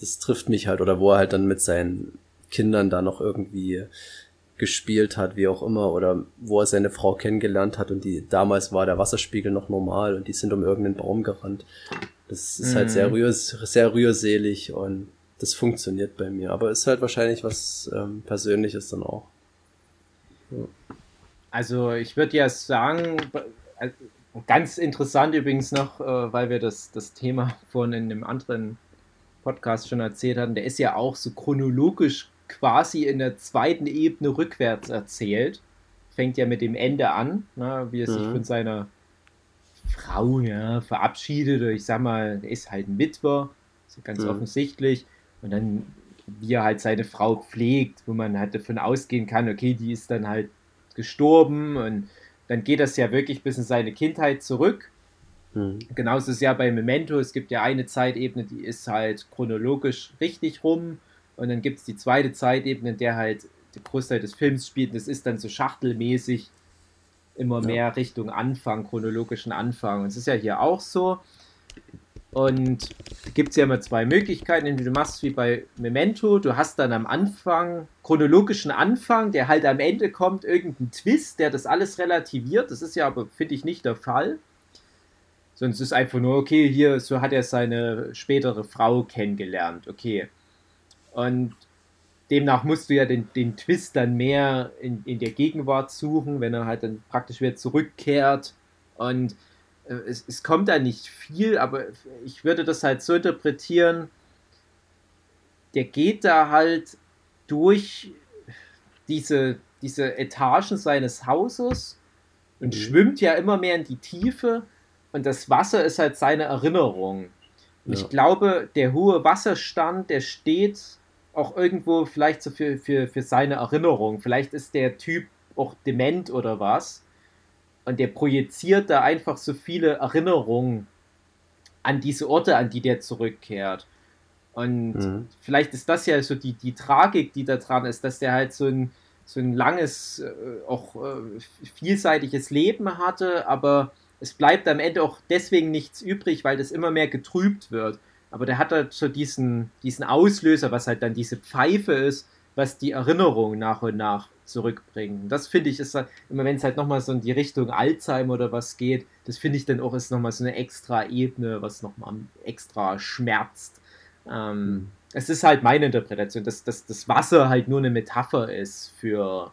[SPEAKER 4] das trifft mich halt oder wo er halt dann mit seinen Kindern da noch irgendwie gespielt hat, wie auch immer, oder wo er seine Frau kennengelernt hat und die damals war der Wasserspiegel noch normal und die sind um irgendeinen Baum gerannt. Das ist halt sehr, rühr, sehr rührselig und das funktioniert bei mir, aber ist halt wahrscheinlich was ähm, Persönliches dann auch.
[SPEAKER 2] Also ich würde ja sagen, äh, ganz interessant übrigens noch, äh, weil wir das, das Thema von in einem anderen Podcast schon erzählt hatten, der ist ja auch so chronologisch quasi in der zweiten Ebene rückwärts erzählt. Fängt ja mit dem Ende an, ne, wie er sich
[SPEAKER 4] Mhm.
[SPEAKER 2] von seiner Frau ja, verabschiedet. Oder ich sag mal, er ist halt ein Witwer, ist ja ganz
[SPEAKER 4] Mhm.
[SPEAKER 2] offensichtlich. Und dann, wie er halt seine Frau pflegt, wo man halt davon ausgehen kann, okay, die ist dann halt gestorben und dann geht das ja wirklich bis in seine Kindheit zurück. Hm. Genauso ist es ja bei Memento, es gibt ja eine Zeitebene, die ist halt chronologisch richtig rum und dann gibt es die zweite Zeitebene, in der halt der Großteil des Films spielt. Das ist dann so schachtelmäßig immer mehr ja. Richtung Anfang, chronologischen Anfang. Und es ist ja hier auch so. Und da gibt es ja immer zwei Möglichkeiten. Entweder du machst wie bei Memento, du hast dann am Anfang, chronologischen Anfang, der halt am Ende kommt, irgendeinen Twist, der das alles relativiert. Das ist ja aber, finde ich, nicht der Fall. Sonst ist einfach nur, okay, hier, so hat er seine spätere Frau kennengelernt. Okay. Und demnach musst du ja den, den Twist dann mehr in, in der Gegenwart suchen, wenn er halt dann praktisch wieder zurückkehrt. Und äh, es, es kommt da nicht viel, aber ich würde das halt so interpretieren, der geht da halt durch diese, diese Etagen seines Hauses und mhm. schwimmt ja immer mehr in die Tiefe und das Wasser ist halt seine Erinnerung. Ja. ich glaube, der hohe Wasserstand, der steht auch irgendwo vielleicht so für, für, für seine Erinnerung. Vielleicht ist der Typ auch dement oder was. Und der projiziert da einfach so viele Erinnerungen an diese Orte, an die der zurückkehrt. Und mhm. vielleicht ist das ja so die, die Tragik, die da dran ist, dass der halt so ein, so ein langes, äh, auch äh, vielseitiges Leben hatte, aber es bleibt am Ende auch deswegen nichts übrig, weil das immer mehr getrübt wird. Aber der hat halt so diesen, diesen Auslöser, was halt dann diese Pfeife ist, was die Erinnerung nach und nach zurückbringt. Das finde ich ist halt, immer wenn es halt nochmal so in die Richtung Alzheimer oder was geht, das finde ich dann auch ist nochmal so eine extra Ebene, was nochmal extra schmerzt. Ähm, mhm. Es ist halt meine Interpretation, dass, dass das Wasser halt nur eine Metapher ist für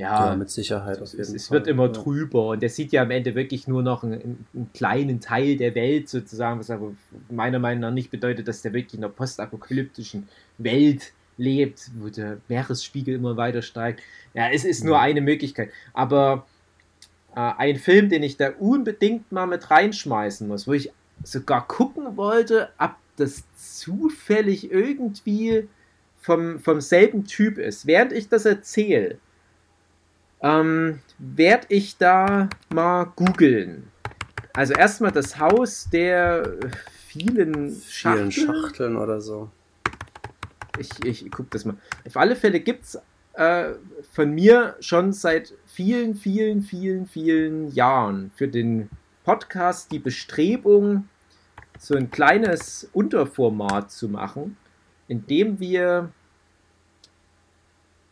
[SPEAKER 2] ja, ja,
[SPEAKER 4] mit Sicherheit.
[SPEAKER 2] es, es wird immer ja. trüber und der sieht ja am Ende wirklich nur noch einen, einen, kleinen Teil der Welt sozusagen, was aber meiner Meinung nach nicht bedeutet, dass der wirklich in einer postapokalyptischen Welt lebt, wo der Meeresspiegel immer weiter steigt. Ja, es ist nur eine Möglichkeit. Aber äh, ein Film, den ich da unbedingt mal mit reinschmeißen muss, wo ich sogar gucken wollte, ob das zufällig irgendwie vom, vom selben Typ ist. Während ich das erzähle, ähm, werde ich da mal googeln. Also erstmal das Haus der vielen Schachteln.
[SPEAKER 4] Vielen Schachteln oder so.
[SPEAKER 2] Ich, ich gucke das mal. Auf alle Fälle gibt es äh, von mir schon seit vielen, vielen, vielen, vielen Jahren für den Podcast die Bestrebung, so ein kleines Unterformat zu machen, in dem wir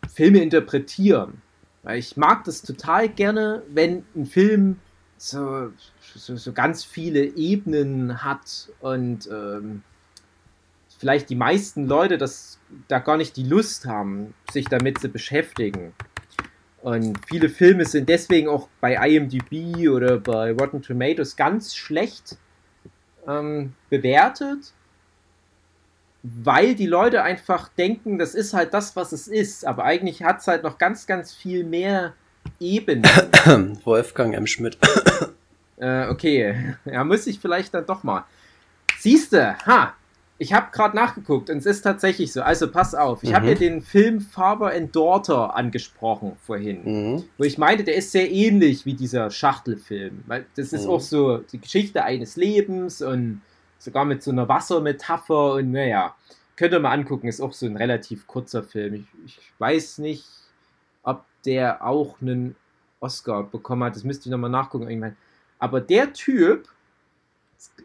[SPEAKER 2] Filme interpretieren. Weil ich mag das total gerne, wenn ein Film so, so, so ganz viele Ebenen hat und ähm, vielleicht die meisten Leute das da gar nicht die Lust haben, sich damit zu beschäftigen. Und viele Filme sind deswegen auch bei IMDb oder bei Rotten Tomatoes ganz schlecht ähm, bewertet, weil die Leute einfach denken, das ist halt das, was es ist. Aber eigentlich hat es halt noch ganz, ganz viel mehr Ebenen.
[SPEAKER 4] Wolfgang M. Schmidt.
[SPEAKER 2] äh, okay, ja, muss ich vielleicht dann doch mal. Siehste, ha, ich habe gerade nachgeguckt und es ist tatsächlich so. Also pass auf, ich mhm. habe ja den Film Father and Daughter angesprochen vorhin, mhm. wo ich meinte, der ist sehr ähnlich wie dieser Schachtelfilm, weil das ist mhm. auch so die Geschichte eines Lebens und sogar mit so einer Wassermetapher und naja, könnt ihr mal angucken, ist auch so ein relativ kurzer Film. Ich, ich weiß nicht, ob der auch einen Oscar bekommen hat, das müsste ich nochmal nachgucken irgendwann. Aber der Typ,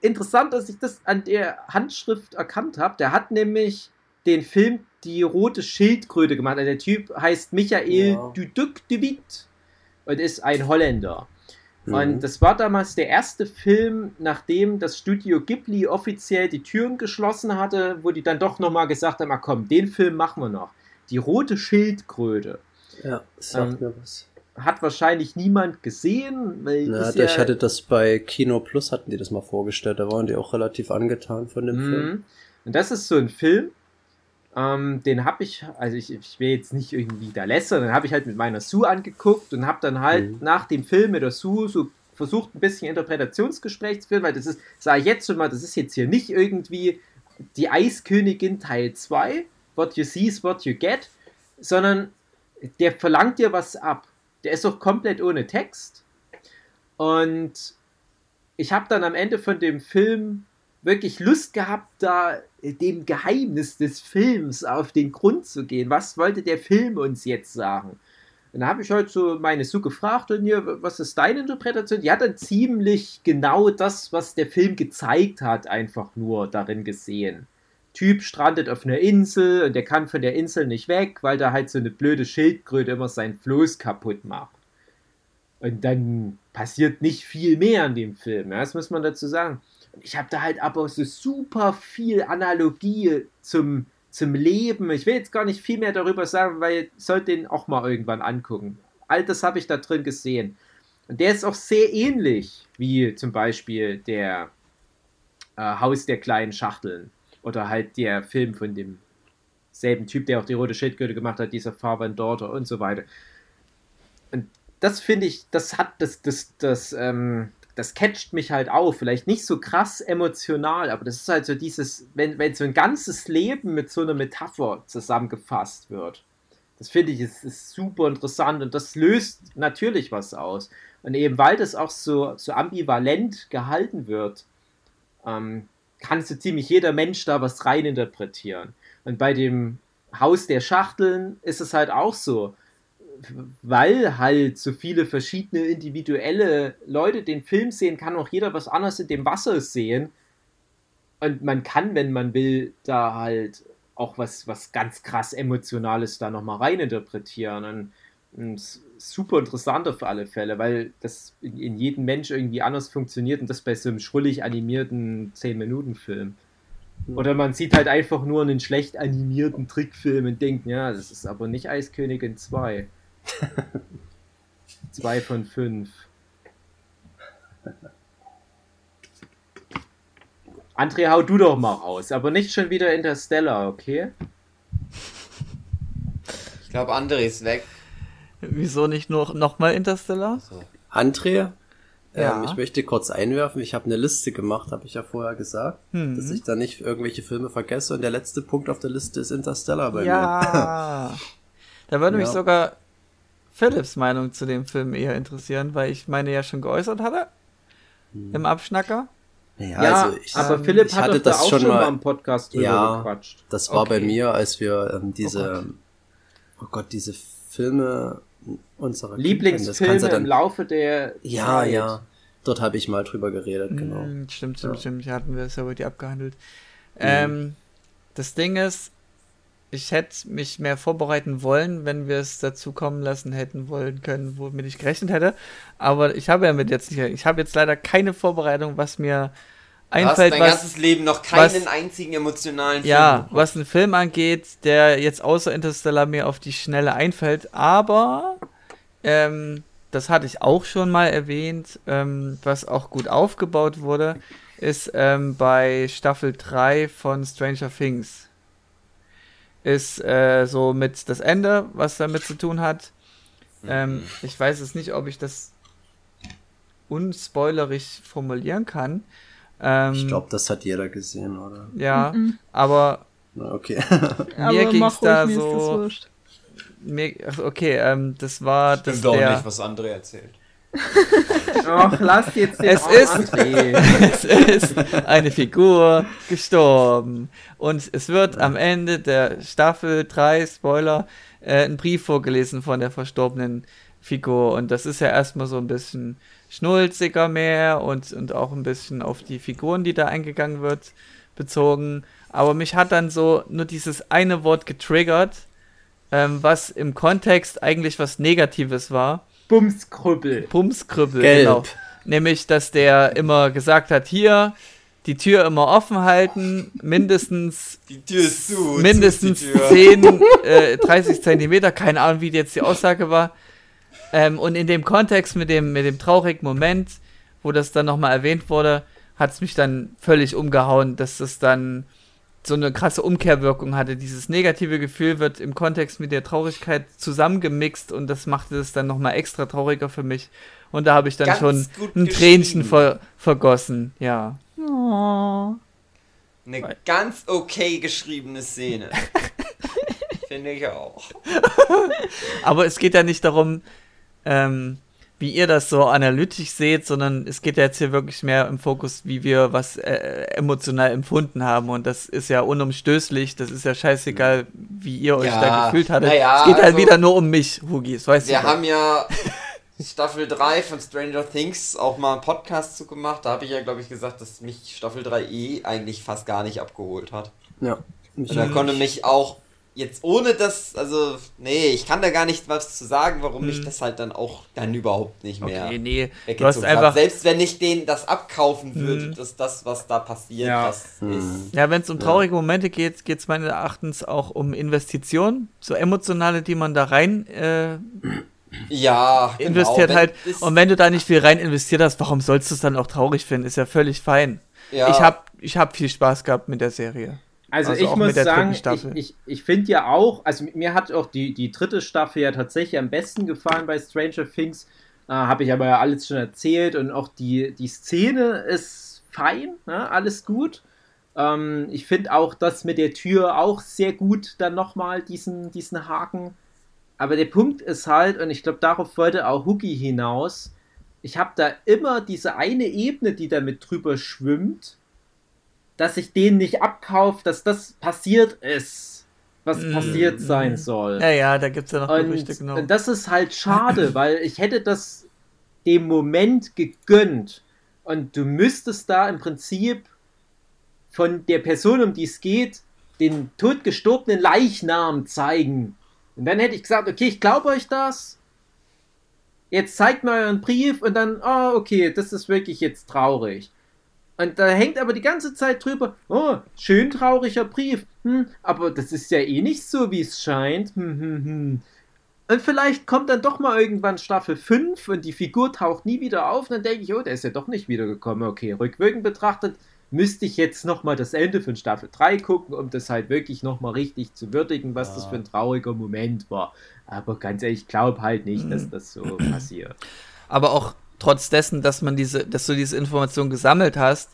[SPEAKER 2] interessant, dass ich das an der Handschrift erkannt habe, der hat nämlich den Film Die rote Schildkröte gemacht. Also der Typ heißt Michael ja. Duduc de Witt und ist ein Holländer. Mhm. Und das war damals der erste Film, nachdem das Studio Ghibli offiziell die Türen geschlossen hatte, wo die dann doch nochmal gesagt haben, ah komm, den Film machen wir noch. Die rote Schildkröte.
[SPEAKER 4] Ja, sagt ähm, mir was.
[SPEAKER 2] Hat wahrscheinlich niemand gesehen.
[SPEAKER 4] Weil ja, ja, ich hatte das bei Kino Plus, hatten die das mal vorgestellt, da waren die auch relativ angetan von dem mhm. Film.
[SPEAKER 2] Und das ist so ein Film, ähm, den habe ich, also ich, ich will jetzt nicht irgendwie da lässern, den habe ich halt mit meiner Sue angeguckt und habe dann halt mhm. nach dem Film mit der Sue so versucht, ein bisschen Interpretationsgespräch zu führen, weil das ist, sage ich jetzt schon mal, das ist jetzt hier nicht irgendwie die Eiskönigin Teil 2, what you see is what you get, sondern der verlangt dir was ab. Der ist auch komplett ohne Text und ich habe dann am Ende von dem Film wirklich Lust gehabt, da dem Geheimnis des Films auf den Grund zu gehen. Was wollte der Film uns jetzt sagen? Und da habe ich heute so meine Sue gefragt und hier, was ist deine Interpretation? Die hat dann ziemlich genau das, was der Film gezeigt hat, einfach nur darin gesehen. Typ strandet auf einer Insel und der kann von der Insel nicht weg, weil da halt so eine blöde Schildkröte immer sein Floß kaputt macht. Und dann passiert nicht viel mehr in dem Film, ja, das muss man dazu sagen. Und ich habe da halt aber so super viel Analogie zum zum Leben. Ich will jetzt gar nicht viel mehr darüber sagen, weil ich sollte den auch mal irgendwann angucken. All das habe ich da drin gesehen. Und der ist auch sehr ähnlich wie zum Beispiel der äh, Haus der kleinen Schachteln oder halt der Film von dem selben Typ, der auch die rote Schildkröte gemacht hat, dieser Farben Daughter und so weiter. Und das finde ich, das hat das, das, das, ähm, das catcht mich halt auf. Vielleicht nicht so krass emotional, aber das ist halt so dieses, wenn, wenn so ein ganzes Leben mit so einer Metapher zusammengefasst wird. Das finde ich ist, ist, super interessant und das löst natürlich was aus. Und eben weil das auch so, so ambivalent gehalten wird, ähm, kann so ziemlich jeder Mensch da was reininterpretieren. Und bei dem Haus der Schachteln ist es halt auch so weil halt so viele verschiedene individuelle Leute den Film sehen, kann auch jeder was anderes in dem Wasser sehen. Und man kann, wenn man will, da halt auch was, was ganz krass Emotionales da nochmal reininterpretieren. Und, und super interessant auf alle Fälle, weil das in, in, jedem Mensch irgendwie anders funktioniert und das bei so einem schrullig animierten 10-Minuten-Film. Oder man sieht halt einfach nur einen schlecht animierten Trickfilm und denkt, ja, das ist aber nicht Eiskönigin 2. Zwei von fünf. André, hau du doch mal raus, aber nicht schon wieder Interstellar, okay?
[SPEAKER 1] Ich glaube, André ist weg.
[SPEAKER 7] Wieso nicht nur nochmal Interstellar? So.
[SPEAKER 4] André, ja. ähm, ich möchte kurz einwerfen, ich habe eine Liste gemacht, habe ich ja vorher gesagt, mhm. dass ich da nicht irgendwelche Filme vergesse und der letzte Punkt auf der Liste ist Interstellar bei
[SPEAKER 7] ja. mir. Ja. da würde ja. mich sogar Philips Meinung zu dem Film eher interessieren, weil ich meine ja schon geäußert hatte hm. im Abschnacker.
[SPEAKER 4] Ja, ja also ich,
[SPEAKER 2] aber ähm, Philipp
[SPEAKER 4] ich
[SPEAKER 2] hat
[SPEAKER 4] hatte das
[SPEAKER 2] da auch
[SPEAKER 4] schon mal
[SPEAKER 2] im Podcast drüber
[SPEAKER 4] ja,
[SPEAKER 2] gequatscht.
[SPEAKER 4] Das war okay. bei mir, als wir ähm, diese, oh, oh Gott, diese Filme unserer
[SPEAKER 2] Lieblingsfilme dann, im Laufe der
[SPEAKER 4] Ja, Zeit. ja. Dort habe ich mal drüber geredet, hm, genau.
[SPEAKER 7] Mm, stimmt, stimmt, ja. stimmt. Hier hatten wir es ja über die abgehandelt. Mhm. Ähm, das Ding ist, ich hätte mich mehr vorbereiten wollen, wenn wir es dazu kommen lassen hätten wollen können, womit ich gerechnet hätte. Aber ich habe ja mit jetzt nicht, ich habe jetzt leider keine Vorbereitung, was mir einfällt.
[SPEAKER 1] Du hast dein
[SPEAKER 7] was,
[SPEAKER 1] ganzes Leben noch keinen was, einzigen emotionalen Film.
[SPEAKER 7] Ja, was einen Film angeht, der jetzt außer Interstellar mir auf die Schnelle einfällt. Aber, ähm, das hatte ich auch schon mal erwähnt, ähm, was auch gut aufgebaut wurde, ist ähm, bei Staffel 3 von Stranger Things ist äh, so mit das Ende, was damit zu tun hat. Ähm, mhm. ich weiß es nicht, ob ich das unspoilerig formulieren kann. Ähm,
[SPEAKER 4] ich glaube, das hat jeder gesehen, oder?
[SPEAKER 7] Ja, mhm. aber
[SPEAKER 4] okay.
[SPEAKER 7] mir ging es da so. Mir, okay, ähm, das war
[SPEAKER 1] Stimmt
[SPEAKER 7] das
[SPEAKER 1] doch
[SPEAKER 7] der,
[SPEAKER 1] nicht, was André erzählt.
[SPEAKER 2] Ach, lass jetzt den
[SPEAKER 7] es ist, es ist eine Figur gestorben. Und es wird am Ende der Staffel 3, Spoiler, äh, ein Brief vorgelesen von der verstorbenen Figur. Und das ist ja erstmal so ein bisschen schnulziger mehr und, und auch ein bisschen auf die Figuren, die da eingegangen wird, bezogen. Aber mich hat dann so nur dieses eine Wort getriggert, ähm, was im Kontext eigentlich was Negatives war
[SPEAKER 2] Bumskrüppel.
[SPEAKER 7] Bumskrüppel,
[SPEAKER 4] Gelb.
[SPEAKER 7] genau. Nämlich, dass der immer gesagt hat, hier, die Tür immer offen halten, mindestens
[SPEAKER 1] die Tür ist zu,
[SPEAKER 7] mindestens
[SPEAKER 1] zu
[SPEAKER 7] 10, äh, 30 Zentimeter, keine Ahnung, wie jetzt die Aussage war. Ähm, und in dem Kontext mit dem, mit dem traurigen Moment, wo das dann nochmal erwähnt wurde, hat es mich dann völlig umgehauen, dass das dann so eine krasse Umkehrwirkung hatte. Dieses negative Gefühl wird im Kontext mit der Traurigkeit zusammengemixt und das machte es dann nochmal extra trauriger für mich. Und da habe ich dann Ganz schon ein Tränchen ver vergossen, ja.
[SPEAKER 3] Oh.
[SPEAKER 1] Eine ganz okay geschriebene Szene. Finde ich auch.
[SPEAKER 7] Aber es geht ja nicht darum, ähm, wie ihr das so analytisch seht, sondern es geht ja jetzt hier wirklich mehr im Fokus, wie wir was äh, emotional empfunden haben. Und das ist ja unumstößlich. Das ist ja scheißegal, wie ihr euch
[SPEAKER 1] Ja,
[SPEAKER 7] da gefühlt hattet.
[SPEAKER 1] naja,
[SPEAKER 7] es geht halt
[SPEAKER 1] also-
[SPEAKER 7] wieder nur um mich, Hugis, weißt
[SPEAKER 1] Wir
[SPEAKER 7] du.
[SPEAKER 1] haben ja Staffel 3 von Stranger Things auch mal einen Podcast zu gemacht. Da habe ich ja, glaube ich, gesagt, dass mich Staffel 3 eh eigentlich fast gar nicht abgeholt hat.
[SPEAKER 4] Ja.
[SPEAKER 1] Und da konnte mich auch jetzt ohne das, also, nee, ich kann da gar nicht was zu sagen, warum mich das halt dann auch dann überhaupt nicht mehr.
[SPEAKER 7] Okay, nee, du hast einfach.
[SPEAKER 1] Selbst wenn ich denen das abkaufen würde,
[SPEAKER 7] Mhm.
[SPEAKER 1] dass das, was da passiert,
[SPEAKER 2] Ja.
[SPEAKER 1] das ist.
[SPEAKER 7] ja, wenn es um traurige Momente geht, geht es meines Erachtens auch um Investitionen, so emotionale, die man da rein äh,
[SPEAKER 1] Ja, genau,
[SPEAKER 7] investiert
[SPEAKER 1] wenn
[SPEAKER 7] halt.
[SPEAKER 1] das-
[SPEAKER 7] Und wenn du da nicht viel rein investiert hast, warum sollst du es dann auch traurig finden? Ist ja völlig fein.
[SPEAKER 1] ja,
[SPEAKER 7] Ich habe ich hab viel Spaß gehabt mit der Serie.
[SPEAKER 2] Also,
[SPEAKER 7] Also
[SPEAKER 2] ich muss sagen, ich, ich, ich finde ja auch, also mir hat auch die, die dritte Staffel ja tatsächlich am besten gefallen bei Stranger Things. Äh, Habe ich aber ja alles schon erzählt und auch die, die Szene ist fein, ne? alles gut. Ähm, ich finde auch das mit der Tür auch sehr gut, dann nochmal diesen, diesen Haken. Aber der Punkt ist halt, und ich glaube, darauf wollte auch Hookie hinaus, ich habe da immer diese eine Ebene, die da mit drüber schwimmt, dass ich denen nicht abkaufe, dass das passiert ist, was
[SPEAKER 7] Mm.
[SPEAKER 2] passiert sein soll.
[SPEAKER 7] Ja, ja, da gibt es ja noch Gerüchte,
[SPEAKER 2] Und,
[SPEAKER 7] genau.
[SPEAKER 2] und das ist halt schade, weil ich hätte das dem Moment gegönnt. Und du müsstest da im Prinzip von der Person, um die es geht, den totgestorbenen Leichnam zeigen. Und dann hätte ich gesagt, okay, ich glaube euch das. Jetzt zeigt mir euren Brief und dann, oh, okay, das ist wirklich jetzt traurig. Und da hängt aber die ganze Zeit drüber, oh, schön trauriger Brief. Hm, aber das ist ja eh nicht so, wie es scheint. Hm, hm, hm. Und vielleicht kommt dann doch mal irgendwann Staffel 5 und die Figur taucht nie wieder auf. Und dann denke ich, oh, der ist ja doch nicht wiedergekommen. Okay, rückwirkend betrachtet müsste ich jetzt nochmal das Ende von Staffel 3 gucken, um das halt wirklich nochmal richtig zu würdigen, was das für ein trauriger Moment war. Aber ganz ehrlich, ich glaube halt nicht, dass das so passiert.
[SPEAKER 7] Aber auch trotz dessen, dass man diese, dass du diese Information gesammelt hast,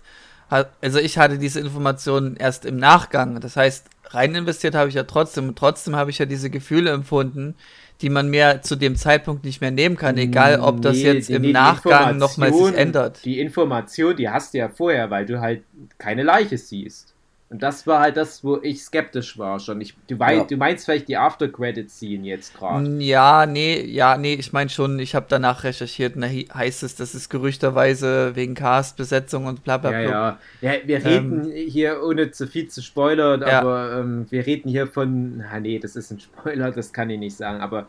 [SPEAKER 7] hat, also ich hatte diese Informationen erst im Nachgang. Das heißt, rein investiert habe ich ja trotzdem und trotzdem habe ich ja diese Gefühle empfunden, die man mir zu dem Zeitpunkt nicht mehr nehmen kann, egal ob das
[SPEAKER 2] Nee,
[SPEAKER 7] jetzt im
[SPEAKER 2] nee,
[SPEAKER 7] Nachgang nochmal sich ändert.
[SPEAKER 2] Die Information, die hast du ja vorher, weil du halt keine Leiche siehst. Und das war halt das, wo ich skeptisch war schon. Ich, du, wei
[SPEAKER 4] Ja.
[SPEAKER 2] du meinst vielleicht die After-Credit-Scene jetzt gerade.
[SPEAKER 7] Mm, Ja, nee, ja, nee, ich meine schon, ich habe danach recherchiert und da heißt es, das ist gerüchterweise wegen Cast, Besetzung und bla bla
[SPEAKER 2] Ja,
[SPEAKER 7] bla.
[SPEAKER 2] ja. ja wir reden hier, ohne zu viel zu spoilern,
[SPEAKER 7] Ähm. Ja.
[SPEAKER 2] aber ähm, wir reden hier von. Ah, nee, das ist ein Spoiler, das kann ich nicht sagen, aber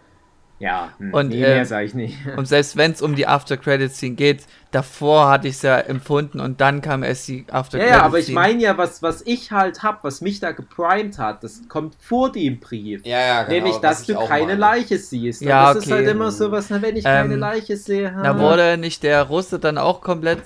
[SPEAKER 2] ja, hm,
[SPEAKER 7] Und,
[SPEAKER 2] nee,
[SPEAKER 7] äh,
[SPEAKER 2] mehr sage ich nicht.
[SPEAKER 7] Und selbst wenn es um die After-Credit-Scene geht, davor hatte ich es ja empfunden und dann kam erst die
[SPEAKER 2] Ja,
[SPEAKER 7] After-Credit-Scene.
[SPEAKER 2] ja, aber ich meine ja, was, was ich halt hab, was mich da geprimed hat, das kommt vor dem Brief.
[SPEAKER 1] Ja, ja, genau.
[SPEAKER 2] Nämlich, dass du keine
[SPEAKER 1] meine.
[SPEAKER 2] Leiche siehst.
[SPEAKER 7] Ja,
[SPEAKER 2] Und das ist
[SPEAKER 7] okay.
[SPEAKER 2] halt immer so was, na, wenn ich keine
[SPEAKER 7] Ähm,
[SPEAKER 2] Leiche sehe.
[SPEAKER 7] Da wurde nicht der Russe dann auch komplett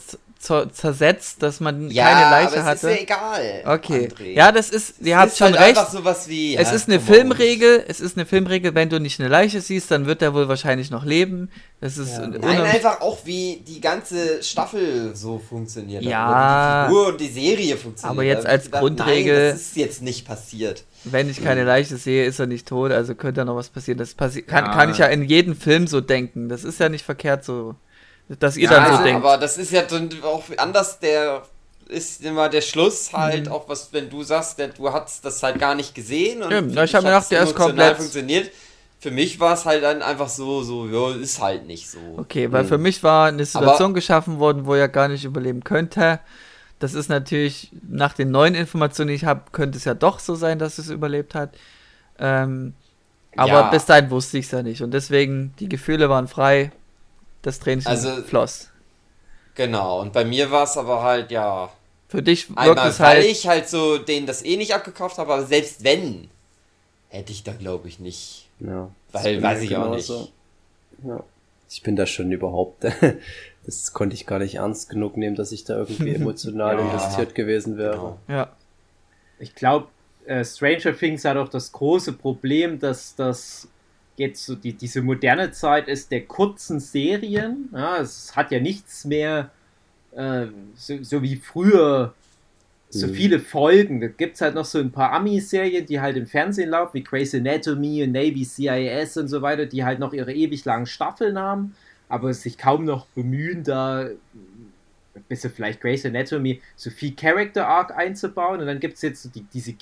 [SPEAKER 7] zersetzt, dass man
[SPEAKER 1] Ja,
[SPEAKER 7] keine Leiche
[SPEAKER 1] aber es
[SPEAKER 7] hatte?
[SPEAKER 1] ist ja egal.
[SPEAKER 7] Okay.
[SPEAKER 1] André.
[SPEAKER 7] Ja, das ist, ihr
[SPEAKER 1] Es
[SPEAKER 7] habt
[SPEAKER 1] ist
[SPEAKER 7] schon
[SPEAKER 1] halt
[SPEAKER 7] recht.
[SPEAKER 1] sowas wie.
[SPEAKER 7] Es
[SPEAKER 1] ja,
[SPEAKER 7] ist eine. Filmregel, es ist eine Filmregel, wenn du nicht eine Leiche siehst, dann wird er wohl wahrscheinlich noch leben. Das ist
[SPEAKER 1] Nein,
[SPEAKER 7] unam-
[SPEAKER 1] einfach auch wie die ganze Staffel so funktioniert.
[SPEAKER 7] Ja.
[SPEAKER 1] die Figur und die Serie funktioniert.
[SPEAKER 7] Aber jetzt als
[SPEAKER 1] gedacht,
[SPEAKER 7] Grundregel-
[SPEAKER 1] Nein, das ist jetzt nicht passiert.
[SPEAKER 7] wenn ich keine Leiche sehe, ist er nicht tot, also könnte da noch was passieren. Das passi kann,
[SPEAKER 2] Ja.
[SPEAKER 7] kann ich ja in jedem Film so denken. Das ist ja nicht verkehrt so, dass ihr
[SPEAKER 2] Ja,
[SPEAKER 7] dann so
[SPEAKER 1] Ja,
[SPEAKER 7] denkt.
[SPEAKER 1] aber das ist ja dann auch anders, der ist immer der Schluss
[SPEAKER 7] Mhm.
[SPEAKER 1] halt, auch was, wenn du sagst, der, du hast das halt gar nicht gesehen und
[SPEAKER 7] na, ich hab
[SPEAKER 1] dich
[SPEAKER 7] mir
[SPEAKER 1] hat's
[SPEAKER 7] gedacht, der ist komplett-
[SPEAKER 1] funktioniert. Für mich war es halt dann einfach so, so, ja, ist halt nicht so.
[SPEAKER 7] Okay, weil für mich war eine Situation
[SPEAKER 1] Mhm. Aber-
[SPEAKER 7] geschaffen worden, wo er gar nicht überleben könnte. Das ist natürlich, nach den neuen Informationen, die ich habe, könnte es ja doch so sein, dass es überlebt hat. Ähm, aber
[SPEAKER 1] Ja.
[SPEAKER 7] bis dahin wusste ich es ja nicht. Und deswegen, die Gefühle waren frei, das Tränchen
[SPEAKER 1] Also-
[SPEAKER 7] floss.
[SPEAKER 1] Genau, und bei mir war es aber halt, ja,
[SPEAKER 7] Für dich wirkt
[SPEAKER 1] einmal,
[SPEAKER 7] es
[SPEAKER 1] weil
[SPEAKER 7] halt.
[SPEAKER 1] ich halt so denen das eh nicht abgekauft habe, aber selbst wenn, hätte ich da glaube ich nicht.
[SPEAKER 4] Ja.
[SPEAKER 1] Weil, weiß ich auch
[SPEAKER 4] genauso. Ja. Ich bin da schon überhaupt, das konnte ich gar nicht ernst genug nehmen, dass ich da irgendwie emotional
[SPEAKER 1] Ja.
[SPEAKER 4] investiert gewesen wäre.
[SPEAKER 1] Genau.
[SPEAKER 7] Ja,
[SPEAKER 2] Ich glaube, äh, Stranger Things hat auch das große Problem, dass das jetzt so die, diese moderne Zeit ist der kurzen Serien. Ja, es hat ja nichts mehr äh, so, so wie früher so
[SPEAKER 4] Mhm.
[SPEAKER 2] viele Folgen. Da gibt es halt noch so ein paar Ami-Serien, die halt im Fernsehen laufen, wie Grey's Anatomy und Navy CIS und so weiter, die halt noch ihre ewig langen Staffeln haben. aber sich kaum noch bemühen, da bis vielleicht Grace Anatomy so viel Character Arc einzubauen. Und dann gibt es jetzt so die, diese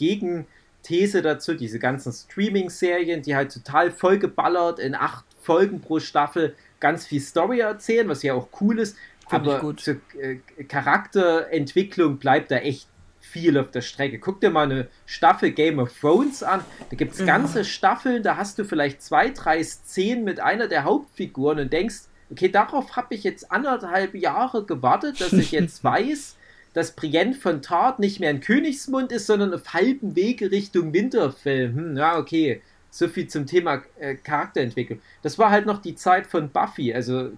[SPEAKER 2] Gegenthese dazu, diese ganzen Streaming-Serien, die halt total vollgeballert in acht Folgen pro Staffel ganz viel Story erzählen, was ja auch cool ist.
[SPEAKER 7] Find
[SPEAKER 2] aber zur äh, Charakterentwicklung bleibt da echt viel auf der Strecke. Guck dir mal eine Staffel Game of Thrones an. Da gibt es ganze Staffeln, da hast du vielleicht zwei, drei Szenen mit einer der Hauptfiguren und denkst, okay, darauf habe ich jetzt anderthalb Jahre gewartet, dass ich jetzt weiß, dass Brienne von Tart nicht mehr in Königsmund ist, sondern auf halbem Wege Richtung Winterfell. Hm, ja, okay. So viel zum Thema äh, Charakterentwicklung. Das war halt noch die Zeit von Buffy. Also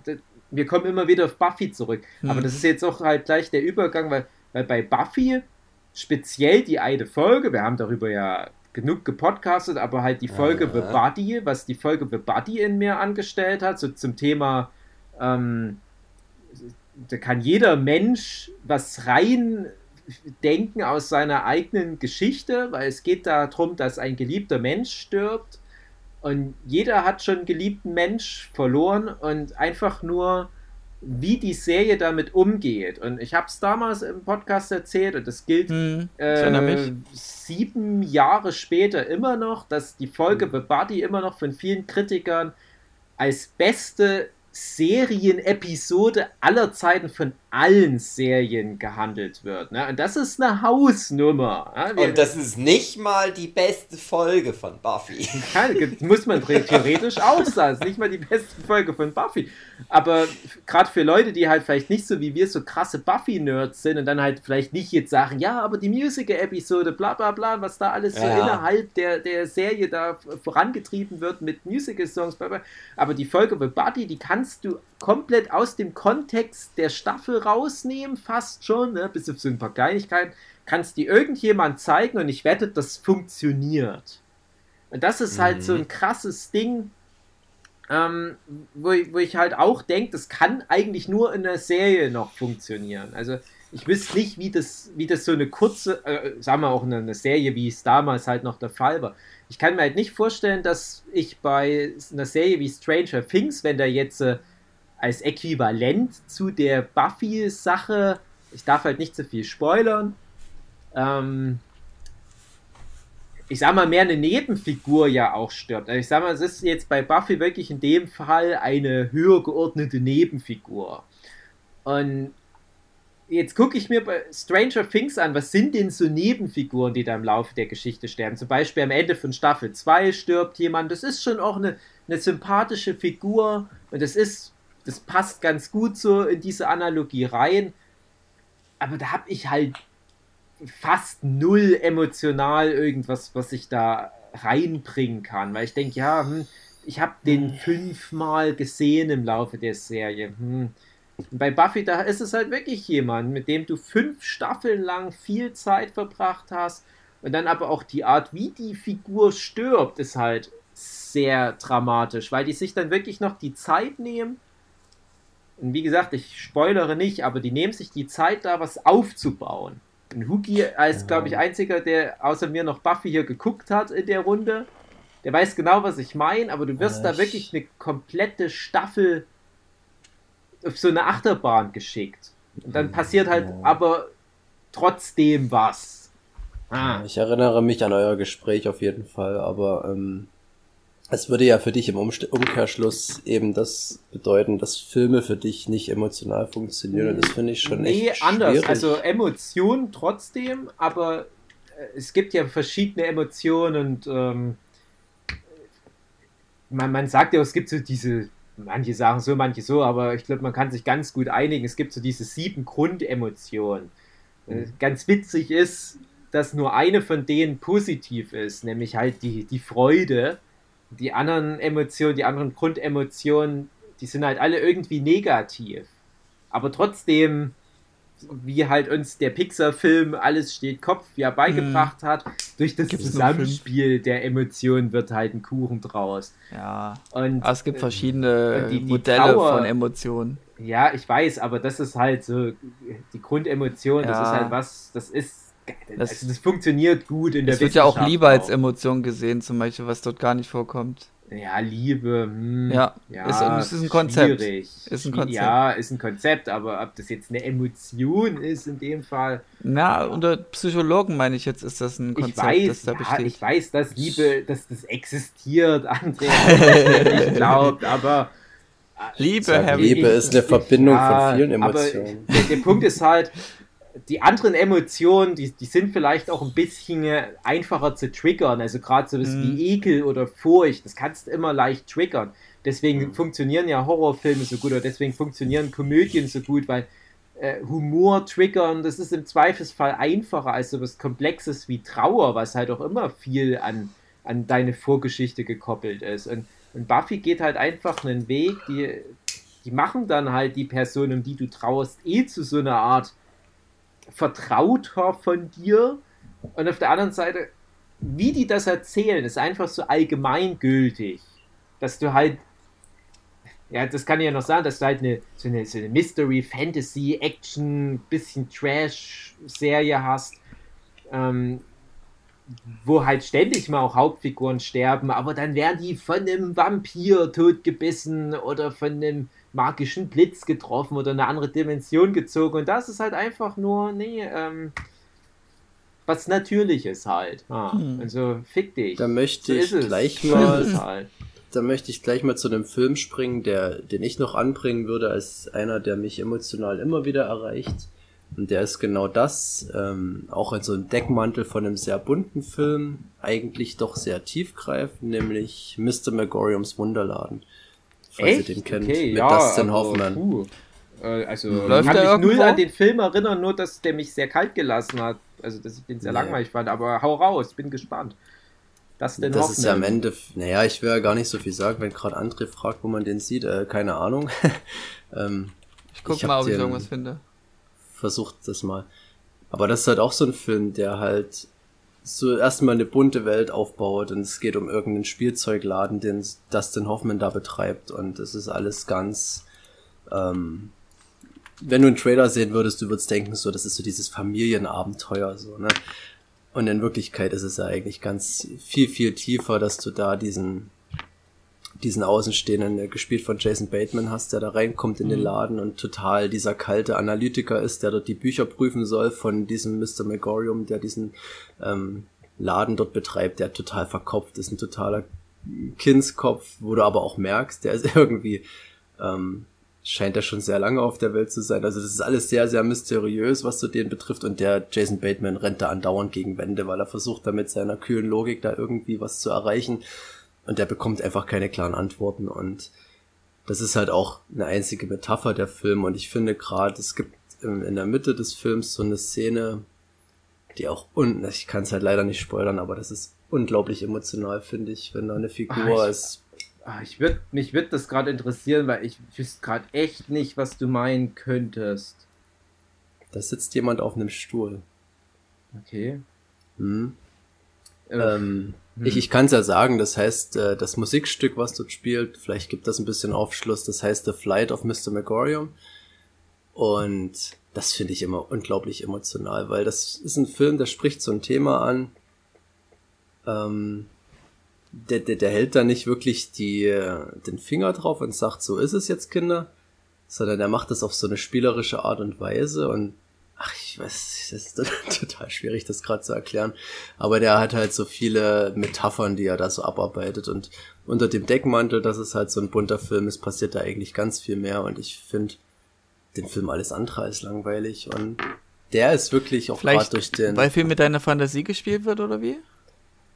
[SPEAKER 2] wir kommen immer wieder auf Buffy zurück.
[SPEAKER 7] Hm.
[SPEAKER 2] Aber das ist jetzt auch halt gleich der Übergang, weil, weil bei Buffy speziell die eine Folge, wir haben darüber ja genug gepodcastet, aber halt die Folge The Buddy, was die Folge The Buddy in mir angestellt hat, so zum Thema, ähm, da kann jeder Mensch was rein denken aus seiner eigenen Geschichte, weil es geht darum, dass ein geliebter Mensch stirbt. Und jeder hat schon einen geliebten Mensch verloren und einfach nur wie die Serie damit umgeht. Und ich habe es damals im Podcast erzählt und das gilt
[SPEAKER 7] Hm,
[SPEAKER 2] äh, sieben Jahre später immer noch, dass die Folge The Buddy immer noch von vielen Kritikern als beste Serienepisode aller Zeiten von allen Serien gehandelt wird. Ne? Und das ist eine Hausnummer. Wir-
[SPEAKER 1] Und das ist nicht mal die beste Folge von Buffy.
[SPEAKER 2] muss man the- theoretisch auch sagen. Das ist nicht mal die beste Folge von Buffy. Aber gerade für Leute, die halt vielleicht nicht so wie wir so krasse Buffy-Nerds sind und dann halt vielleicht nicht jetzt sagen, ja, aber die Musical-Episode, bla bla bla, was da alles so
[SPEAKER 1] Ja.
[SPEAKER 2] innerhalb der, der Serie da vorangetrieben wird mit Musical-Songs, bla bla. Aber die Folge The Buddy, die kannst du komplett aus dem Kontext der Staffel rausnehmen, fast schon, ne? bis auf so ein paar Kleinigkeiten, kannst die irgendjemand zeigen und ich wette, das funktioniert. Und das ist halt so ein krasses Ding, ähm, wo, ich- wo ich halt auch denke, das kann eigentlich nur in der Serie noch funktionieren. Also ich wüsste nicht, wie das, wie das so eine kurze, äh, sagen wir auch in einer Serie, wie es damals halt noch der Fall war. Ich kann mir halt nicht vorstellen, dass ich bei einer Serie wie Stranger Things, wenn da jetzt äh, als Äquivalent zu der Buffy-Sache, ich darf halt nicht zu viel spoilern, ähm, ich sag mal, mehr eine Nebenfigur ja auch stirbt. Also ich sag mal, es ist jetzt bei Buffy wirklich in dem Fall eine höher geordnete Nebenfigur. Und jetzt gucke ich mir bei Stranger Things an, was sind denn so Nebenfiguren, die da im Laufe der Geschichte sterben? Zum Beispiel am Ende von Staffel 2 stirbt jemand. Das ist schon auch eine, eine sympathische Figur und das ist, das passt ganz gut so in diese Analogie rein. Aber da habe ich halt fast null emotional irgendwas, was ich da reinbringen kann, weil ich denke, ja, hm, ich habe den fünfmal gesehen im Laufe der Serie. Hm. Bei Buffy, da ist es halt wirklich jemand, mit dem du fünf Staffeln lang viel Zeit verbracht hast und dann aber auch die Art, wie die Figur stirbt, ist halt sehr dramatisch, weil die sich dann wirklich noch die Zeit nehmen. Und wie gesagt, ich spoilere nicht, aber die nehmen sich die Zeit da, was aufzubauen. Und Huki als, glaube ich, einziger, der außer mir noch Buffy hier geguckt hat in der Runde, der weiß genau, was ich meine, aber du wirst
[SPEAKER 4] Ja,
[SPEAKER 2] da
[SPEAKER 4] ich-
[SPEAKER 2] wirklich eine komplette Staffel auf so eine Achterbahn geschickt. Und dann passiert halt
[SPEAKER 4] Ja.
[SPEAKER 2] aber trotzdem was. Ah,
[SPEAKER 4] Ich erinnere mich an euer Gespräch auf jeden Fall, aber ähm, es würde ja für dich im Umkehrschluss eben das bedeuten, dass Filme für dich nicht emotional funktionieren. Und das finde ich schon
[SPEAKER 2] nee,
[SPEAKER 4] echt
[SPEAKER 2] anders.
[SPEAKER 4] schwierig.
[SPEAKER 2] Also Emotionen trotzdem, aber äh, es gibt ja verschiedene Emotionen und ähm, man, man sagt ja, es gibt so diese, manche sagen so, manche so, aber ich glaube, man kann sich ganz gut einigen. Es gibt so diese sieben Grundemotionen. Äh, Ganz witzig ist, dass nur eine von denen positiv ist, nämlich halt die, die Freude. Die anderen Emotionen, die anderen Grundemotionen, die sind halt alle irgendwie negativ. Aber trotzdem, wie halt uns der Pixar-Film Alles steht Kopf ja beigebracht hat, durch das
[SPEAKER 7] Gibt's
[SPEAKER 2] Zusammenspiel der Emotionen wird halt ein Kuchen draus.
[SPEAKER 7] Ja.
[SPEAKER 2] Und
[SPEAKER 7] Aber es gibt
[SPEAKER 2] äh,
[SPEAKER 7] verschiedene
[SPEAKER 2] die- die
[SPEAKER 7] Modelle
[SPEAKER 2] Trauer-
[SPEAKER 7] von Emotionen.
[SPEAKER 2] ja, ich weiß, aber das ist halt so die Grundemotion, das
[SPEAKER 7] Ja.
[SPEAKER 2] ist halt was, das ist,
[SPEAKER 7] Das-
[SPEAKER 2] also das funktioniert gut in der
[SPEAKER 7] Es wird ja auch Liebe als Emotion gesehen, zum Beispiel, was dort gar nicht vorkommt.
[SPEAKER 2] Ja, Liebe. Hm,
[SPEAKER 7] Ja, ist- es ist ein Konzept.
[SPEAKER 2] schwierig.
[SPEAKER 7] Ist ein Konzept.
[SPEAKER 2] Ja, ist ein Konzept, aber ob das jetzt eine Emotion ist in dem Fall.
[SPEAKER 7] Na, unter Psychologen meine ich jetzt, ist das ein Konzept,
[SPEAKER 2] ich weiß,
[SPEAKER 7] das da
[SPEAKER 2] ja,
[SPEAKER 7] besteht.
[SPEAKER 2] ich weiß, dass Liebe, dass das existiert, André, nicht glaubt, aber
[SPEAKER 7] Liebe,
[SPEAKER 4] Sag,
[SPEAKER 7] Harry.
[SPEAKER 4] Liebe ist eine Verbindung
[SPEAKER 2] Ja,
[SPEAKER 4] von vielen
[SPEAKER 2] aber
[SPEAKER 4] Emotionen.
[SPEAKER 2] Der, der Punkt ist halt, die anderen Emotionen, die, die sind vielleicht auch ein bisschen einfacher zu triggern. Also gerade sowas
[SPEAKER 7] Mhm.
[SPEAKER 2] wie Ekel oder Furcht, das kannst du immer leicht triggern. Deswegen
[SPEAKER 4] Mhm.
[SPEAKER 2] funktionieren ja Horrorfilme so gut oder deswegen funktionieren Komödien so gut, weil äh, Humor triggern, das ist im Zweifelsfall einfacher als sowas Komplexes wie Trauer, was halt auch immer viel an, an deine Vorgeschichte gekoppelt ist. Und, und Buffy geht halt einfach einen Weg, die, die machen dann halt die Person, um die du trauerst, eh zu so einer Art Vertrauter von dir. Und auf der anderen Seite, wie die das erzählen, ist einfach so allgemeingültig, dass du halt, ja, das kann ich ja noch sagen, dass du halt eine, so eine, so eine Mystery, Fantasy, Action, bisschen Trash-Serie hast, ähm, wo halt ständig mal auch Hauptfiguren sterben, aber dann werden die von einem Vampir totgebissen oder von einem magischen Blitz getroffen oder in eine andere Dimension gezogen. Und das ist halt einfach nur, nee, ähm, was Natürliches halt. Ah,
[SPEAKER 7] Hm.
[SPEAKER 2] Also fick dich.
[SPEAKER 4] Da möchte
[SPEAKER 2] So
[SPEAKER 4] ich
[SPEAKER 2] ist es.
[SPEAKER 4] gleich
[SPEAKER 2] So
[SPEAKER 4] mal
[SPEAKER 2] es halt.
[SPEAKER 4] da möchte ich gleich mal zu einem Film springen, der, den ich noch anbringen würde, als einer, der mich emotional immer wieder erreicht. Und der ist genau das, ähm, auch in so einem Deckmantel von einem sehr bunten Film, eigentlich doch sehr tiefgreifend, nämlich Mr. Megoriums Wunderladen. Falls
[SPEAKER 2] Echt?
[SPEAKER 4] ihr den kennt,
[SPEAKER 2] Okay,
[SPEAKER 4] mit
[SPEAKER 2] ja,
[SPEAKER 4] Dustin Hoffman.
[SPEAKER 2] puh. Äh, Also,
[SPEAKER 7] Läuft
[SPEAKER 2] ich kann mich null an den Film erinnern, nur dass der mich sehr kalt gelassen hat. Also, dass ich den sehr
[SPEAKER 4] Nee.
[SPEAKER 2] langweilig fand. Aber hau raus, bin gespannt. Das denn
[SPEAKER 4] Das ist ja am Ende, naja, ich will ja gar nicht so viel sagen, wenn gerade André fragt, wo man den sieht, äh, keine Ahnung. ähm,
[SPEAKER 7] Ich guck
[SPEAKER 4] Ich
[SPEAKER 7] mal, ob ich irgendwas finde.
[SPEAKER 4] Versucht das mal. Aber das ist halt auch so ein Film, der halt so erstmal eine bunte Welt aufbaut und es geht um irgendeinen Spielzeugladen, den Dustin Hoffman da betreibt und es ist alles ganz, ähm, wenn du einen Trailer sehen würdest, du würdest denken so, das ist so dieses Familienabenteuer so, ne? Und in Wirklichkeit ist es ja eigentlich ganz viel, viel tiefer, dass du da diesen, diesen Außenstehenden, äh, gespielt von Jason Bateman hast, der da reinkommt in den Laden und total dieser kalte Analytiker ist, der dort die Bücher prüfen soll von diesem Mr. Megorium, der diesen ähm, Laden dort betreibt, der total verkopft ist, ein totaler Kindskopf, wo du aber auch merkst, der ist irgendwie, ähm, scheint er schon sehr lange auf der Welt zu sein. Also das ist alles sehr, sehr mysteriös, was so den betrifft. Und der Jason Bateman rennt da andauernd gegen Wände, weil er versucht da mit seiner kühlen Logik da irgendwie was zu erreichen. Und der bekommt einfach keine klaren Antworten. Und das ist halt auch eine einzige Metapher der Film. Und ich finde gerade, es gibt in der Mitte des Films so eine Szene, die auch, un ich kann es halt leider nicht spoilern, aber das ist unglaublich emotional, finde ich, wenn da eine Figur
[SPEAKER 2] Ah, ich-
[SPEAKER 4] ist.
[SPEAKER 2] Ah, ich würd, mich würde das gerade interessieren, weil ich wüsste gerade echt nicht, was du meinen könntest.
[SPEAKER 4] Da sitzt jemand auf einem Stuhl.
[SPEAKER 2] Okay.
[SPEAKER 4] Hm?
[SPEAKER 2] Äh,
[SPEAKER 4] Ähm,
[SPEAKER 2] hm.
[SPEAKER 4] Ich, ich kann es ja sagen, das heißt, äh, das Musikstück, was dort spielt, vielleicht gibt das ein bisschen Aufschluss, das heißt The Flight of Mr. Megorium. Und das finde ich immer unglaublich emotional, weil das ist ein Film, der spricht so ein Thema an. Ähm, der, der, der hält da nicht wirklich die, äh, den Finger drauf und sagt, so ist es jetzt, Kinder, sondern der macht das auf so eine spielerische Art und Weise und ach, ich weiß, das ist total schwierig, das gerade zu erklären. Aber der hat halt so viele Metaphern, die er da so abarbeitet und unter dem Deckmantel, dass es halt so ein bunter Film ist, passiert da eigentlich ganz viel mehr und ich finde den Film alles andere als langweilig und der ist wirklich auch gerade durch den
[SPEAKER 7] weil viel mit deiner Fantasie gespielt wird, oder wie?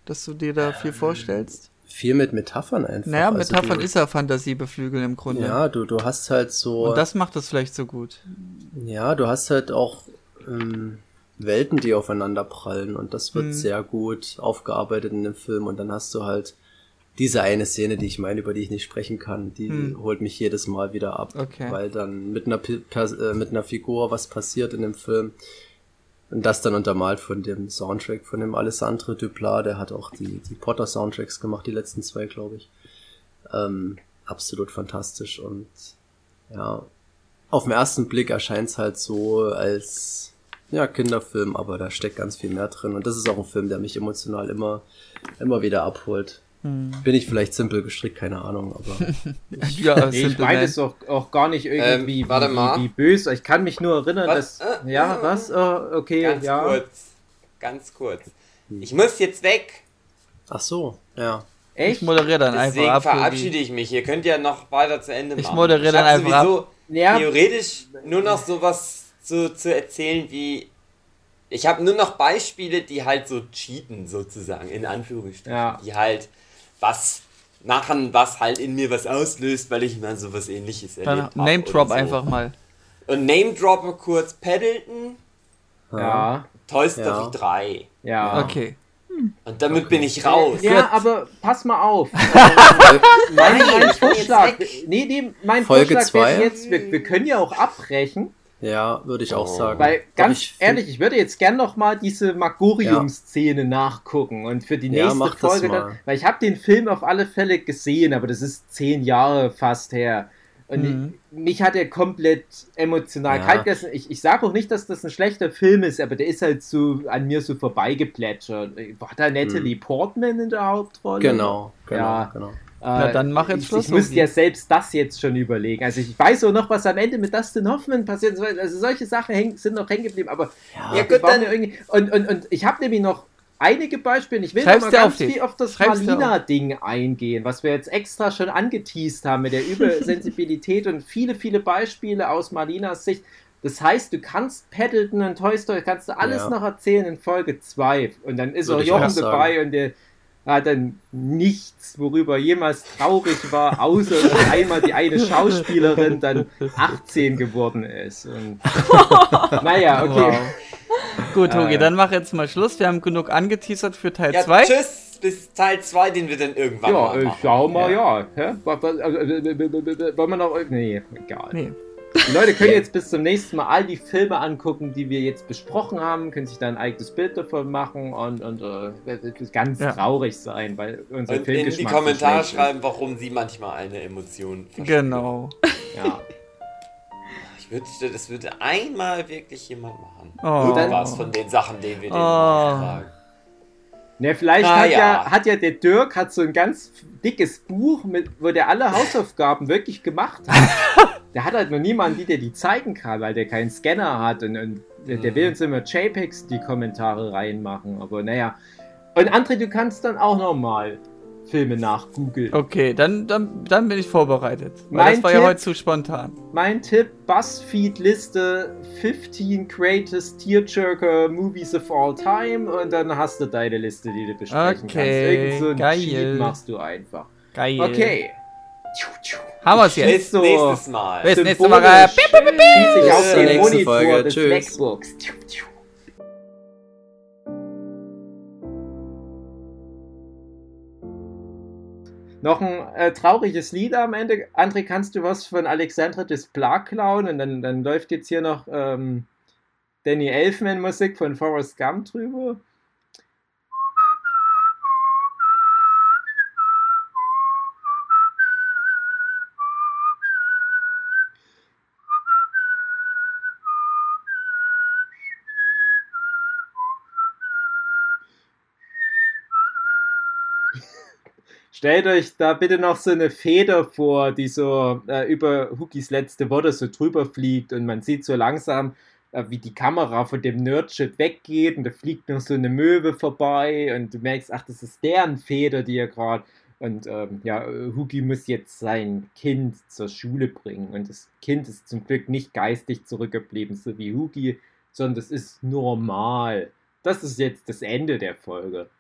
[SPEAKER 7] Dass du dir da viel vorstellst?
[SPEAKER 4] viel mit Metaphern einfach.
[SPEAKER 7] Naja,
[SPEAKER 4] Also
[SPEAKER 7] Metaphern
[SPEAKER 4] du,
[SPEAKER 7] ist ja Fantasie beflügeln im Grunde.
[SPEAKER 4] Ja, du, du hast halt so.
[SPEAKER 7] Und das macht das vielleicht so gut.
[SPEAKER 4] Ja, du hast halt auch ähm, Welten, die aufeinander prallen und das wird
[SPEAKER 7] Mhm.
[SPEAKER 4] sehr gut aufgearbeitet in dem Film und dann hast du halt diese eine Szene, die ich meine, über die ich nicht sprechen kann, die
[SPEAKER 7] Mhm.
[SPEAKER 4] holt mich jedes Mal wieder ab,
[SPEAKER 7] Okay.
[SPEAKER 4] weil dann mit einer, äh, mit einer Figur was passiert in dem Film und das dann untermalt von dem Soundtrack von dem Alessandro Duplat, der hat auch die, die Potter Soundtracks gemacht, die letzten zwei, glaube ich. Ähm, absolut fantastisch und ja, auf den ersten Blick erscheint es halt so als ja, Kinderfilm, aber da steckt ganz viel mehr drin. Und das ist auch ein Film, der mich emotional immer, immer wieder abholt. Bin ich vielleicht simpel gestrickt, keine Ahnung, aber
[SPEAKER 7] Ja,
[SPEAKER 2] Nee, ich meine es auch, auch gar nicht irgendwie
[SPEAKER 1] Ähm, warte
[SPEAKER 2] wie,
[SPEAKER 1] mal.
[SPEAKER 2] Wie, wie böse. Ich kann mich nur erinnern,
[SPEAKER 1] Was?
[SPEAKER 2] dass.
[SPEAKER 1] Äh,
[SPEAKER 2] ja,
[SPEAKER 1] äh,
[SPEAKER 2] was? Oh, okay,
[SPEAKER 1] Ganz
[SPEAKER 2] ja.
[SPEAKER 1] kurz. Ganz kurz. Ich muss jetzt weg.
[SPEAKER 4] ach so, ja.
[SPEAKER 7] Ich
[SPEAKER 2] Echt?
[SPEAKER 7] moderiere dann
[SPEAKER 1] Deswegen
[SPEAKER 7] einfach ab.
[SPEAKER 1] verabschiede ich mich. Ihr könnt ja noch weiter zu Ende
[SPEAKER 7] Ich
[SPEAKER 1] machen.
[SPEAKER 7] moderiere dann einfach
[SPEAKER 1] sowieso
[SPEAKER 2] Ja.
[SPEAKER 1] theoretisch nur noch sowas zu, zu erzählen wie. Ich habe nur noch Beispiele, die halt so cheaten, sozusagen, in Anführungsstrichen.
[SPEAKER 2] Ja.
[SPEAKER 1] Die halt was machen, was halt in mir was auslöst, weil ich mal sowas ähnliches
[SPEAKER 7] Dann
[SPEAKER 1] erlebt habe.
[SPEAKER 7] Name Drop
[SPEAKER 1] so.
[SPEAKER 7] einfach mal.
[SPEAKER 1] Und Name Droppe kurz Paddleton,
[SPEAKER 2] Ja,
[SPEAKER 1] Toy Story
[SPEAKER 4] Ja.
[SPEAKER 1] 3.
[SPEAKER 2] ja.
[SPEAKER 7] Okay.
[SPEAKER 1] Und damit bin ich raus.
[SPEAKER 2] Ja, aber pass mal auf. Mein, mein Vorschlag, nee, nee, mein
[SPEAKER 4] Folge
[SPEAKER 2] Vorschlag wäre
[SPEAKER 4] zwei?
[SPEAKER 2] jetzt, wir, wir können ja auch abbrechen,
[SPEAKER 4] ja, würde ich auch
[SPEAKER 1] Oh.
[SPEAKER 4] sagen.
[SPEAKER 2] weil ganz
[SPEAKER 4] ich
[SPEAKER 2] ehrlich, ich würde jetzt gern noch mal diese Magorium-Szene nachgucken und für die
[SPEAKER 4] Ja,
[SPEAKER 2] nächste
[SPEAKER 4] das
[SPEAKER 2] Folge
[SPEAKER 4] mal.
[SPEAKER 2] dann, weil ich habe den Film auf alle Fälle gesehen, aber das ist zehn Jahre fast her. Und
[SPEAKER 7] Mhm.
[SPEAKER 2] ich, mich hat er komplett emotional
[SPEAKER 4] Ja.
[SPEAKER 2] kalt gelassen. Ich, ich sage auch nicht, dass das ein schlechter Film ist, aber der ist halt so an mir so vorbeigeplätschert. War da Natalie Portman in der Hauptrolle?
[SPEAKER 4] Genau, genau,
[SPEAKER 2] Ja.
[SPEAKER 4] genau.
[SPEAKER 7] Na,
[SPEAKER 2] Äh,
[SPEAKER 7] dann mach jetzt
[SPEAKER 2] ich,
[SPEAKER 7] Schluss,
[SPEAKER 2] Ich müsste
[SPEAKER 7] Hugi.
[SPEAKER 2] ja selbst das jetzt schon überlegen. Also ich weiß auch noch, was am Ende mit Dustin Hoffman passiert. Also solche Sachen häng, sind noch hängen geblieben. Aber
[SPEAKER 1] Ja, gut,
[SPEAKER 2] war
[SPEAKER 1] dann-
[SPEAKER 2] irgendwie, und, und, und ich habe nämlich noch einige Beispiele. Ich will
[SPEAKER 7] Schreib's
[SPEAKER 2] noch mal ganz
[SPEAKER 7] auf,
[SPEAKER 2] viel auf das Malina-Ding eingehen, was wir jetzt extra schon angeteased haben mit der Übersensibilität und viele, viele Beispiele aus Malinas Sicht. Das heißt, du kannst Paddleton und Toy Story, kannst du alles
[SPEAKER 4] Ja.
[SPEAKER 2] noch erzählen in Folge 2. Und dann ist
[SPEAKER 4] Würde
[SPEAKER 2] auch
[SPEAKER 4] ich
[SPEAKER 2] Jochen dabei und der hat dann nichts, worüber jemals traurig war, außer dass einmal die eine Schauspielerin dann 18 geworden ist. Und, naja, okay.
[SPEAKER 7] Wow. Gut, Hugi,
[SPEAKER 2] Äh.
[SPEAKER 7] dann mach jetzt mal Schluss. Wir haben genug angeteasert für Teil
[SPEAKER 1] Ja,
[SPEAKER 7] 2.
[SPEAKER 1] tschüss, bis Teil 2, den wir dann irgendwann
[SPEAKER 2] Ja,
[SPEAKER 1] mal machen.
[SPEAKER 2] schau mal, ja. Was- also, Wollen wir noch. Nee, egal.
[SPEAKER 7] Nee.
[SPEAKER 2] Die Leute können jetzt bis zum nächsten Mal all die Filme angucken, die wir jetzt besprochen haben, können sich da ein eigenes Bild davon machen und, und äh, ganz
[SPEAKER 7] Ja.
[SPEAKER 2] traurig sein, weil unser
[SPEAKER 1] Und in
[SPEAKER 2] Filmgeschmack
[SPEAKER 1] die
[SPEAKER 2] so
[SPEAKER 1] Kommentare
[SPEAKER 2] schlecht
[SPEAKER 1] schreiben, warum sie manchmal eine Emotion verspüren.
[SPEAKER 7] Genau.
[SPEAKER 2] Ja.
[SPEAKER 1] Ich wünschte, das würde einmal wirklich jemand machen.
[SPEAKER 7] Oh.
[SPEAKER 1] Irgendwas von den Sachen, denen wir den
[SPEAKER 7] Oh.
[SPEAKER 2] Ne, vielleicht hat, ja.
[SPEAKER 1] ja.
[SPEAKER 2] hat ja der Dirk hat so ein ganz dickes Buch, mit, wo der alle Hausaufgaben wirklich gemacht hat. der hat halt noch niemanden, der die zeigen kann, weil der keinen Scanner hat und, und der, der will uns immer JPEGs die Kommentare reinmachen. Aber naja. Und André, du kannst dann auch nochmal Filme nachgoogeln.
[SPEAKER 7] Okay, dann, dann, dann bin ich vorbereitet. Weil
[SPEAKER 2] Mein
[SPEAKER 7] das war ja
[SPEAKER 2] Tipp-
[SPEAKER 7] heute zu spontan.
[SPEAKER 2] Mein Tipp: BuzzFeed-Liste 15 Greatest Tearjerker Movies of All Time und dann hast du deine Liste, die du besprechen
[SPEAKER 7] Okay,
[SPEAKER 2] kannst. Irgend so
[SPEAKER 7] geil.
[SPEAKER 2] Cheat machst du einfach.
[SPEAKER 7] Geil.
[SPEAKER 2] Okay.
[SPEAKER 7] Haben wir es jetzt.
[SPEAKER 1] Bis
[SPEAKER 2] so
[SPEAKER 1] nächstes Mal.
[SPEAKER 7] Bis nächste
[SPEAKER 2] Symbolisch
[SPEAKER 7] Woche.
[SPEAKER 2] schieße ich
[SPEAKER 4] Bis
[SPEAKER 2] auf
[SPEAKER 4] zur
[SPEAKER 2] den
[SPEAKER 4] nächsten
[SPEAKER 2] Monitor
[SPEAKER 4] Folge.
[SPEAKER 2] des
[SPEAKER 4] Tschüss.
[SPEAKER 2] MacBooks. Noch ein äh, trauriges Lied am Ende. André, kannst du was von Alexandra Desplat klauen? Und dann, dann läuft jetzt hier noch ähm, Danny Elfman Musik von Forrest Gump drüber. Stellt euch da bitte noch so eine Feder vor, die so äh, über Hookies letzte Worte so drüber fliegt und man sieht so langsam, äh, wie die Kamera von dem Nerdship weggeht und da fliegt noch so eine Möwe vorbei und du merkst, ach, das ist deren Feder, die er gerade. Und ähm, ja, Hugi muss jetzt sein Kind zur Schule bringen und das Kind ist zum Glück nicht geistig zurückgeblieben, so wie Hugi, sondern es ist normal. Das ist jetzt das Ende der Folge.